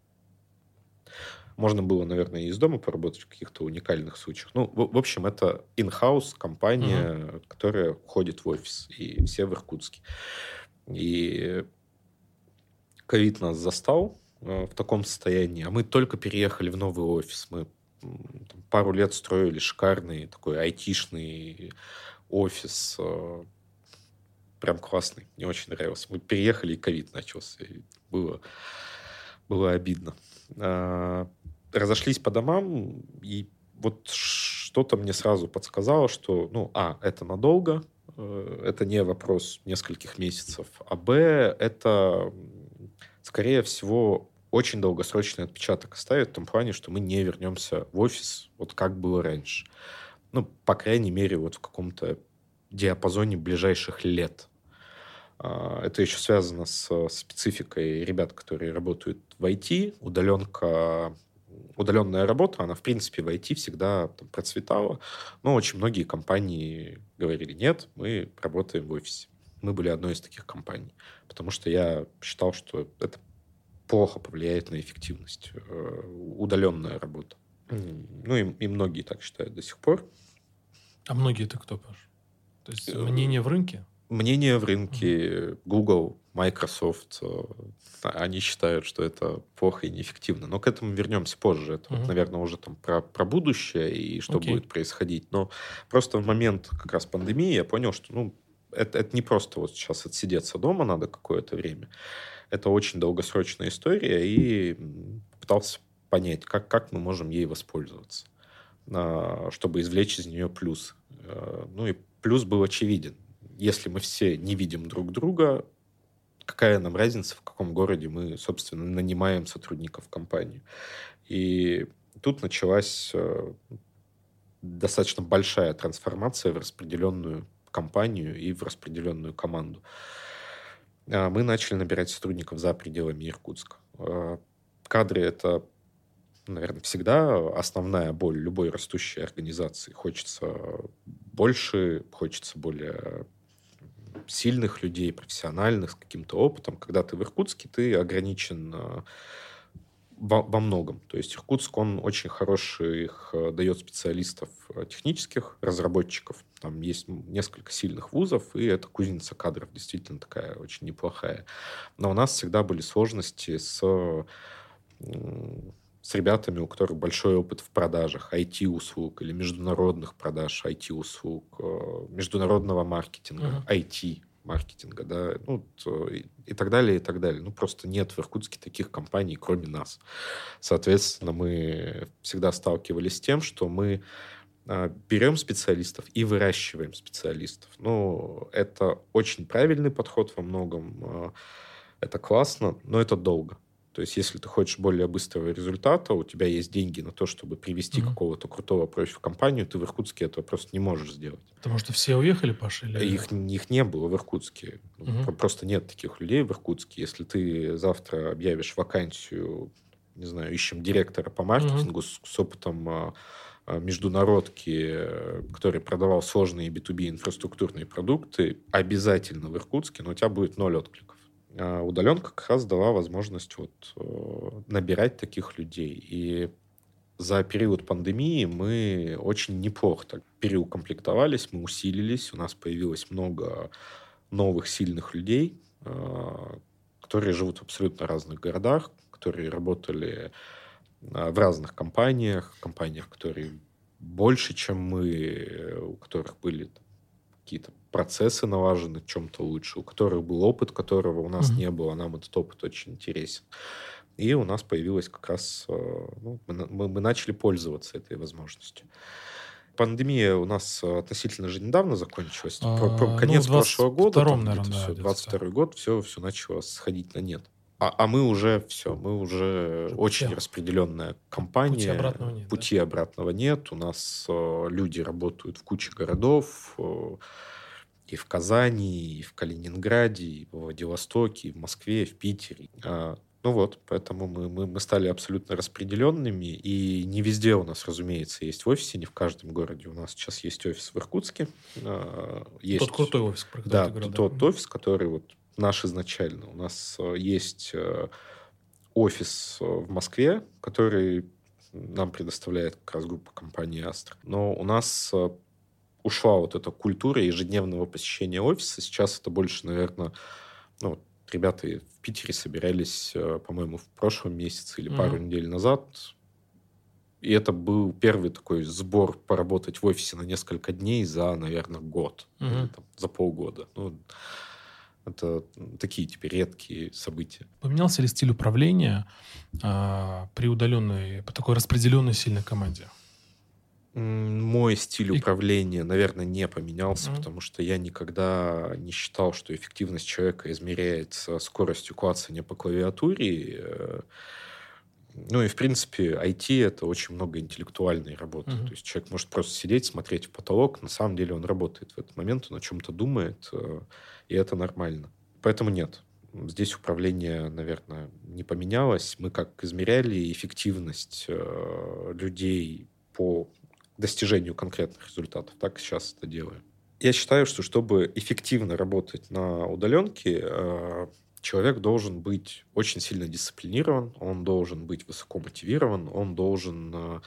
можно было, наверное, и из дома поработать в каких-то уникальных случаях. Ну, в, в общем, это in-house компания, угу. которая ходит в офис, и все в Иркутске. И ковид нас застал э, в таком состоянии, а мы только переехали в новый офис. Мы там, пару лет строили шикарный такой айтишный офис, э, прям классный, мне очень нравился. Мы переехали, и ковид начался, и было, было обидно. Разошлись по домам, и вот что-то мне сразу подсказало, что, ну, а, это надолго, э, это не вопрос нескольких месяцев, а б, это, скорее всего, очень долгосрочный отпечаток оставит в том плане, что мы не вернемся в офис, вот как было раньше. Ну, по крайней мере, вот в каком-то диапазоне ближайших лет. А, это еще связано с спецификой ребят, которые работают в IT. Удаленка удаленная работа, она, в принципе, в IT всегда там, процветала. Но очень многие компании говорили, нет, мы работаем в офисе. Мы были одной из таких компаний. Потому что я считал, что это плохо повлияет на эффективность. Э, удаленная работа. Ну, и, и многие так считают до сих пор. А многие это кто, Паш? То есть э, мнение в рынке? Мнение в рынке, Google, Microsoft, э, они считают, что это плохо и неэффективно. Но к этому вернемся позже. Это, uh-huh. наверное, уже там про, про будущее и что okay. будет происходить. Но просто в момент как раз пандемии я понял, что ну, это, это не просто вот сейчас отсидеться дома надо какое-то время. Это очень долгосрочная история, и пытался понять, как, как мы можем ей воспользоваться, а, чтобы извлечь из нее плюс. Э, ну и плюс был очевиден. Если мы все не видим друг друга, какая нам разница, в каком городе мы, собственно, нанимаем сотрудников в компанию. И тут началась э, достаточно большая трансформация в распределенную компанию и в распределенную команду. А мы начали набирать сотрудников за пределами Иркутска. Э, кадры — это, наверное, всегда основная боль любой растущей организации. Хочется больше, хочется более сильных людей, профессиональных, с каким-то опытом. Когда ты в Иркутске, ты ограничен э, во, во многом. То есть Иркутск, он очень хороших э, дает специалистов э, технических, разработчиков. Там есть несколько сильных вузов, и это кузница кадров действительно такая очень неплохая. Но у нас всегда были сложности с с ребятами, у которых большой опыт в продажах IT-услуг или международных продаж IT-услуг, э, международного маркетинга, uh-huh. IT-маркетинга, да, ну, и так далее, и так далее. Ну, просто нет в Иркутске таких компаний, кроме нас. Соответственно, мы всегда сталкивались с тем, что мы а, берем специалистов и выращиваем специалистов. Ну, это очень правильный подход во многом. Это классно, но это долго. То есть, если ты хочешь более быстрого результата, у тебя есть деньги на то, чтобы привести mm-hmm. какого-то крутого профи в компанию, ты в Иркутске этого просто не можешь сделать. Потому что все уехали, Паша? Или... Их, их не было в Иркутске. Mm-hmm. Просто нет таких людей в Иркутске. Если ты завтра объявишь вакансию, не знаю, ищем директора по маркетингу mm-hmm. с, с опытом а, а, международки, который продавал сложные B2B инфраструктурные продукты, обязательно в Иркутске, но у тебя будет ноль откликов. А удаленка как раз дала возможность вот э, набирать таких людей. И за период пандемии мы очень неплохо так переукомплектовались, мы усилились, у нас появилось много новых сильных людей, э, которые живут в абсолютно разных городах, которые работали э, в разных компаниях, компаниях, которые больше, чем мы, у которых были какие-то процессы налажены чем-то лучше, у которых был опыт, которого у нас mm-hmm. не было, нам этот опыт очень интересен. И у нас появилась как раз, э, ну, мы, мы начали пользоваться этой возможностью. Пандемия у нас относительно же недавно закончилась. А, про, про конец ну, прошлого года, там, наверное, да, все, 22 да. год, все, все начало сходить на нет. А, а мы уже все, мы уже, уже очень распределенная компания. Пути обратного нет. Пути да? обратного нет. У нас э, люди работают в куче городов. Э, и в Казани, и в Калининграде, и в Владивостоке, и в Москве, и в Питере. А, ну вот, поэтому мы, мы, мы стали абсолютно распределенными, и не везде у нас, разумеется, есть в офисе, не в каждом городе. У нас сейчас есть офис в Иркутске. А, есть, тот крутой офис, про Да, тот офис, который вот наш изначально. У нас э, есть э, офис э, в Москве, который нам предоставляет как раз группа компании Astra. Но у нас ушла вот эта культура ежедневного посещения офиса. Сейчас это больше, наверное, ну, ребята в Питере собирались, э, по-моему, в прошлом месяце или mm-hmm. пару недель назад. И это был первый такой сбор поработать в офисе на несколько дней за, наверное, год. Mm-hmm. Или, там, за полгода. Ну, это такие теперь редкие события. Поменялся ли стиль управления а, при удаленной, по такой распределенной сильной команде? Мой стиль управления, наверное, не поменялся, mm-hmm. потому что я никогда не считал, что эффективность человека измеряется скоростью клацания по клавиатуре. Э, ну и, в принципе, IT — это очень много интеллектуальной работы. Mm-hmm. То есть человек может просто сидеть, смотреть в потолок. На самом деле он работает в этот момент, он о чем-то думает, э, и это нормально. Поэтому нет. Здесь управление, наверное, не поменялось. Мы как измеряли эффективность э, людей по достижению конкретных результатов. Так сейчас это делаю. Я считаю, что чтобы эффективно работать на удаленке, э, человек должен быть очень сильно дисциплинирован, он должен быть высоко мотивирован, он должен э,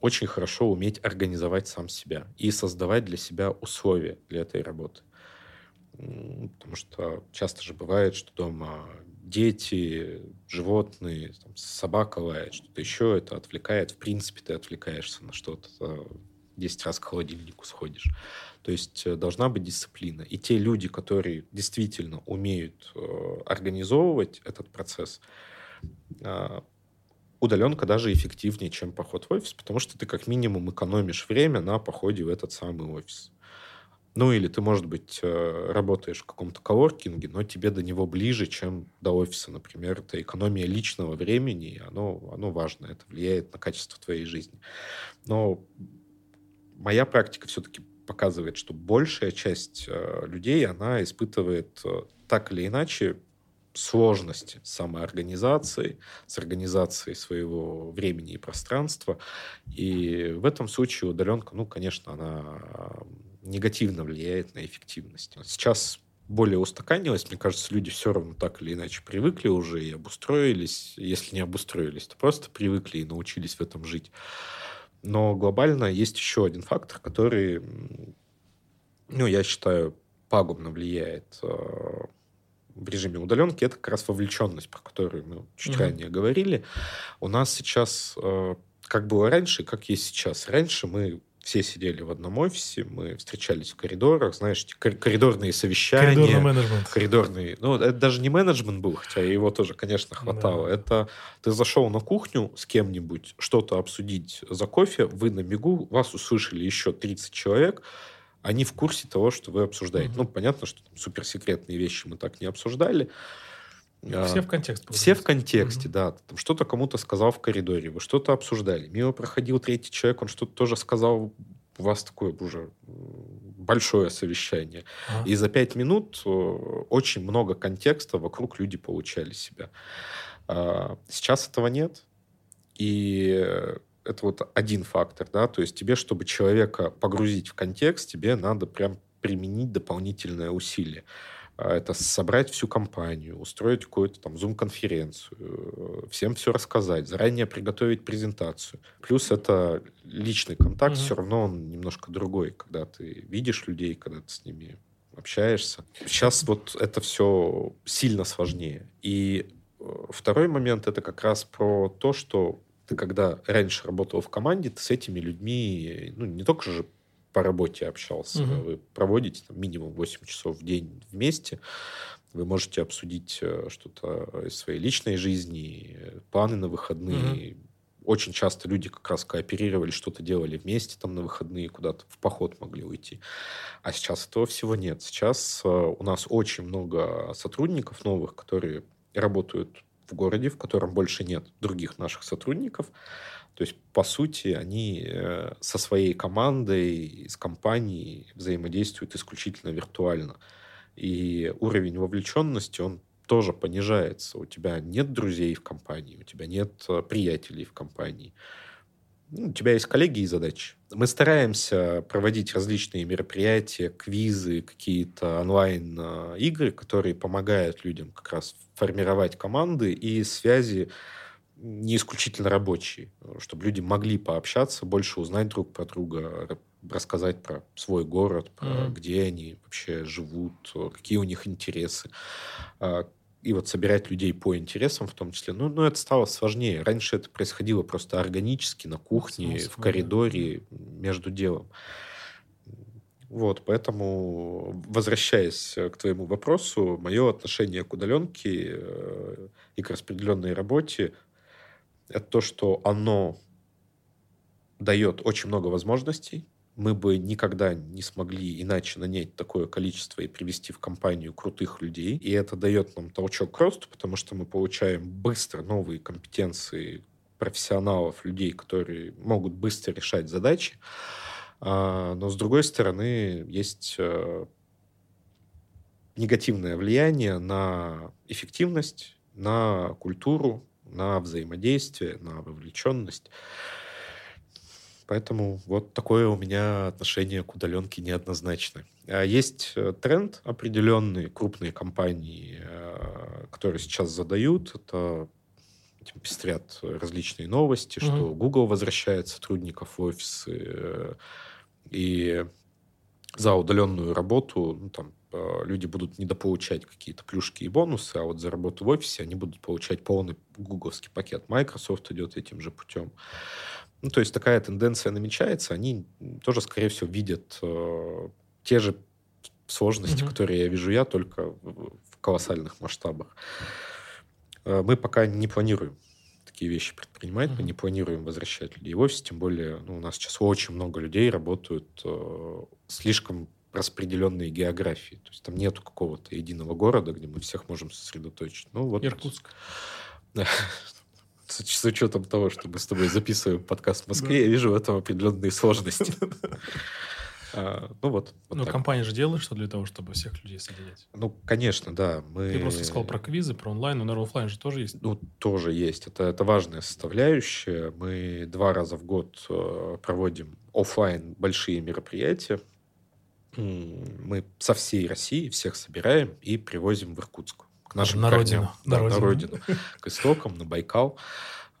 очень хорошо уметь организовать сам себя и создавать для себя условия для этой работы. Потому что часто же бывает, что дома дети, животные, там, собака лает, что-то еще, это отвлекает. В принципе, ты отвлекаешься на что-то. 10 раз к холодильнику сходишь. То есть э, должна быть дисциплина. И те люди, которые действительно умеют э, организовывать этот процесс, э, удаленка даже эффективнее, чем поход в офис, потому что ты как минимум экономишь время на походе в этот самый офис. Ну, или ты, может быть, э, работаешь в каком-то коворкинге, но тебе до него ближе, чем до офиса, например. Это экономия личного времени, оно, оно важно, это влияет на качество твоей жизни. Но моя практика все-таки показывает, что большая часть э, людей, она испытывает э, так или иначе сложности с самоорганизацией, с организацией своего времени и пространства. И в этом случае удаленка, ну, конечно, она негативно влияет на эффективность. Сейчас более устаканилось. Мне кажется, люди все равно так или иначе привыкли уже и обустроились. Если не обустроились, то просто привыкли и научились в этом жить. Но глобально есть еще один фактор, который, ну, я считаю, пагубно влияет э, в режиме удаленки. Это как раз вовлеченность, про которую мы чуть mm-hmm. ранее говорили. У нас сейчас, э, как было раньше, как есть сейчас. Раньше мы все сидели в одном офисе, мы встречались в коридорах, знаешь, коридорные совещания. Коридорный менеджмент. Коридорный, ну, это даже не менеджмент был, хотя его тоже, конечно, хватало. Да. Это ты зашел на кухню с кем-нибудь, что-то обсудить за кофе, вы на бегу, вас услышали еще 30 человек, они в курсе того, что вы обсуждаете. Угу. Ну, понятно, что там суперсекретные вещи мы так не обсуждали, Все в контекст. Все в контексте, угу. да. Там что-то кому-то сказал в коридоре, вы что-то обсуждали. Мимо проходил третий человек, он что-то тоже сказал. У вас такое уже большое совещание. А. И за пять минут э, очень много контекста вокруг люди получали себя. А, сейчас этого нет. И это вот один фактор, да, то есть тебе, чтобы человека погрузить в контекст, тебе надо прям применить дополнительное усилие. А, это собрать всю компанию, устроить какую-то там зум-конференцию, всем все рассказать, заранее приготовить презентацию. Плюс это личный контакт, mm-hmm. все равно он немножко другой, когда ты видишь людей, когда ты с ними общаешься. Сейчас вот это все сильно сложнее. И э, второй момент это как раз про то, что ты когда раньше работал в команде, ты с этими людьми, ну, не только же по работе общался. Угу. Вы проводите там, минимум 8 часов в день вместе. Вы можете обсудить э, что-то из своей личной жизни, планы на выходные. Угу. Очень часто люди как раз кооперировали, что-то делали вместе там на выходные, куда-то в поход могли уйти. А сейчас этого всего нет. Сейчас э, у нас очень много сотрудников новых, которые работают в городе, в котором больше нет других наших сотрудников. То есть, по сути, они э, со своей командой, с компанией взаимодействуют исключительно виртуально. И уровень вовлеченности, он тоже понижается. У тебя нет друзей в компании, у тебя нет э, приятелей в компании. Ну, у тебя есть коллеги и задачи. Мы стараемся проводить различные мероприятия, квизы, какие-то онлайн-игры, э, которые помогают людям как раз формировать команды и связи не исключительно рабочие, чтобы люди могли пообщаться, больше узнать друг про друга, рассказать про свой город, про mm-hmm. где они вообще живут, какие у них интересы. А, и вот собирать людей по интересам в том числе, ну, ну это стало сложнее. Раньше это происходило просто органически на кухне, Смысл, в коридоре, да. между делом. Вот, поэтому, возвращаясь к твоему вопросу, мое отношение к удаленке э, и к распределенной работе это то, что оно дает очень много возможностей. Мы бы никогда не смогли иначе нанять такое количество и привести в компанию крутых людей. И это дает нам толчок к росту, потому что мы получаем быстро новые компетенции профессионалов, людей, которые могут быстро решать задачи. А, но с другой стороны, есть э, негативное влияние на эффективность, на культуру, на взаимодействие, на вовлеченность. Поэтому вот такое у меня отношение к удаленке неоднозначное. А есть э, тренд определенный, крупные компании, э, которые сейчас задают, это этим пестрят различные новости, mm-hmm. что Google возвращает сотрудников в офисы, э, и за удаленную работу ну, там, люди будут недополучать какие-то плюшки и бонусы, а вот за работу в офисе они будут получать полный гугловский пакет. Microsoft идет этим же путем. Ну, то есть такая тенденция намечается. Они тоже, скорее всего, видят э, те же сложности, mm-hmm. которые я вижу я, только в, в колоссальных масштабах. Э, мы пока не планируем такие вещи предпринимать, mm-hmm. мы не планируем возвращать людей в офис, тем более ну, у нас сейчас очень много людей работают э, слишком распределенные географии. То есть там нету какого-то единого города, где мы всех можем сосредоточить. Ну, вот. Иркутск. С, с учетом того, что мы с тобой записываем подкаст в Москве, да. я вижу в этом определенные сложности. А, ну вот. вот ну, так. компания же делает что для того, чтобы всех людей соединять. Ну, конечно, да. Мы... Ты просто сказал про квизы, про онлайн, но, наверное, офлайн же тоже есть. Ну, тоже есть. Это, это важная составляющая. Мы два раза в год э, проводим офлайн большие мероприятия мы со всей России всех собираем и привозим в Иркутск. К нашим на родину. Да, на, родину. К истокам, на Байкал.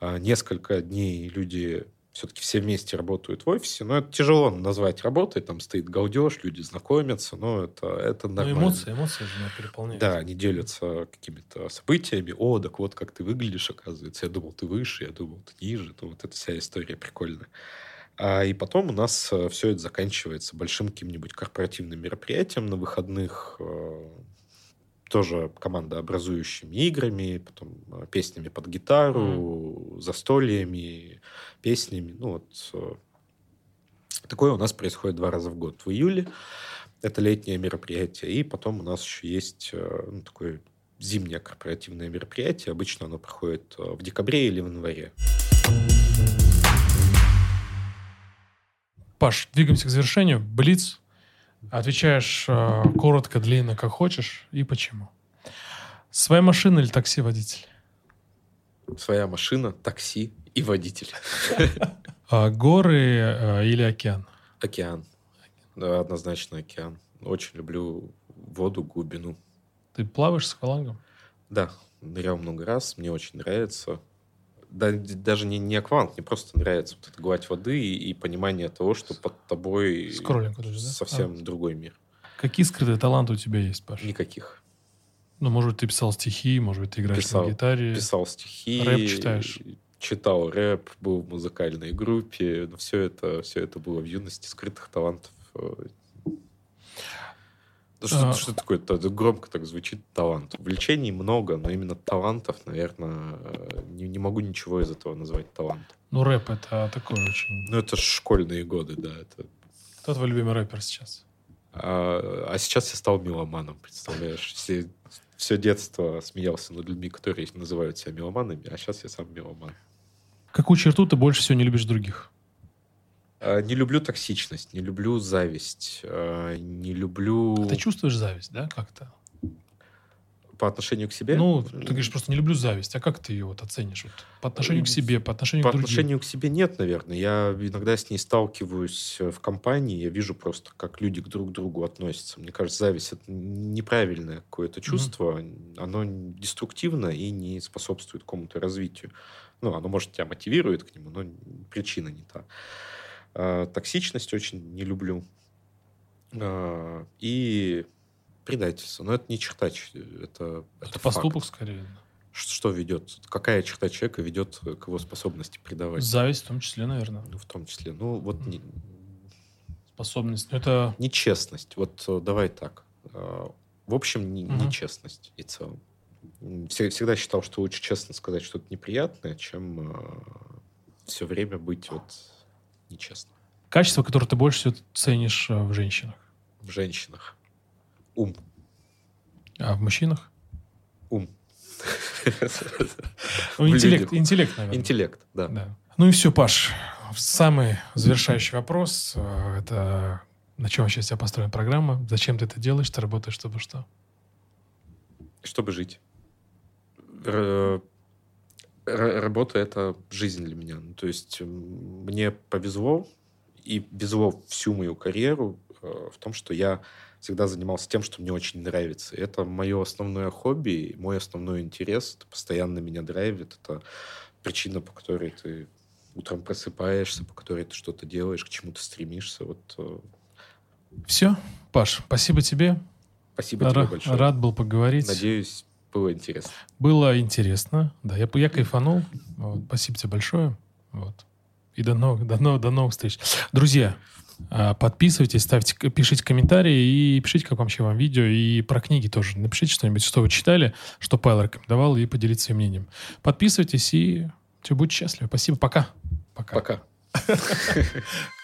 А, несколько дней люди все-таки все вместе работают в офисе, но это тяжело назвать работой, там стоит галдеж, люди знакомятся, но это, это ну, нормально. Ну, эмоции, эмоции же переполняют. Да, они делятся какими-то событиями. О, так вот, как ты выглядишь, оказывается. Я думал, ты выше, я думал, ты ниже. Ну, вот эта вся история прикольная. А, и потом у нас э, все это заканчивается большим каким-нибудь корпоративным мероприятием на выходных, э, тоже команда образующими играми, потом э, песнями под гитару, mm. застольями, песнями. Ну вот такое у нас происходит два раза в год. В июле это летнее мероприятие, и потом у нас еще есть ну, такой зимнее корпоративное мероприятие. Обычно оно проходит в декабре или в январе. Паш, двигаемся к завершению. Блиц. Отвечаешь э, коротко, длинно, как хочешь и почему. Своя машина или такси-водитель? Своя машина, такси и водитель. А, горы э, или океан? Океан. Да, однозначно океан. Очень люблю воду, глубину. Ты плаваешь с аквалангом? Да, нырял много раз, мне очень нравится. Да, даже не, не акваланг, мне просто нравится вот эта гладь воды и, и понимание того, что под тобой Скроллинг, да? совсем А. другой мир. Какие скрытые таланты у тебя есть, Паш? Никаких. Ну, может ты писал стихи, может быть, ты играешь Писал. на гитаре. Писал стихи. Рэп читаешь? Читал рэп, был в музыкальной группе. Но все это, все это было в юности. Скрытых талантов. Э, Что, А. что такое? Это громко так звучит талант. Увлечений много, но именно талантов, наверное, не, не могу ничего из этого назвать талантом. Ну, рэп — это такой очень... Ну, это школьные годы, да. Это... Кто твой любимый рэпер сейчас? А, а сейчас я стал меломаном, представляешь? Все, все детство смеялся над людьми, которые называют себя меломанами, а сейчас я сам меломан. Какую черту ты больше всего не любишь других? А, Не люблю токсичность, не люблю зависть, а, не люблю Ты чувствуешь зависть, да, как-то? по отношению к себе. Ну, ты говоришь, просто не люблю зависть. А как ты ее вот оценишь? Вот, по отношению к себе, по отношению по к другим? отношению к себе нет, наверное. Я иногда с ней сталкиваюсь э, в компании, я вижу просто, как люди к друг другу относятся. Мне кажется, зависть это неправильное какое-то чувство, оно деструктивно и не способствует какому-то развитию. Ну, оно, может, тебя мотивирует к нему, но причина не та. А, Токсичность очень не люблю. А, И предательство. Но это не черта, это, это Это поступок факт. скорее. Что ведет? Какая черта человека ведет к его способности предавать? Зависть в том числе, наверное. Ну, в том числе. Ну, вот не- Способность. Ну, это... нечестность. Вот э, давай так. Э, В общем, не- Мгм. нечестность и целом. Всегда считал, что лучше честно сказать что-то неприятное, чем все время быть вот нечестным. Качество, которое ты больше всего ценишь э, в женщинах. В женщинах. Ум. А в мужчинах? Ум. Ну, интеллект, интеллект, наверное. Интеллект, да. Да. Ну и все, Паш. Самый завершающий вопрос. э, Это на чем сейчас тебя построена программа? Зачем ты это делаешь? Ты работаешь, чтобы что? Чтобы жить. Р- р- Работа — это жизнь для меня. Ну, То есть мне повезло, и везло всю мою карьеру э, в том, что я всегда занимался тем, что мне очень нравится. Это мое основное хобби, мой основной интерес. Это постоянно меня драйвит. Это причина, по которой ты утром просыпаешься, по которой ты что-то делаешь, к чему ты стремишься. Вот э, Все, Паш, спасибо тебе. спасибо тебе Ра- большое. Рад был поговорить. Надеюсь, было интересно. Было интересно. Да, я, я кайфанул. Вот, спасибо тебе большое. Вот. И до новых, до новых, до новых встреч. Друзья, а, подписывайтесь, ставьте, пишите комментарии и пишите, как вообще вам видео. И про книги тоже. Напишите что-нибудь, что вы читали, что Павел рекомендовал, и поделитесь своим мнением. Подписывайтесь и все, будьте счастливы. Спасибо. Пока. Пока. Пока.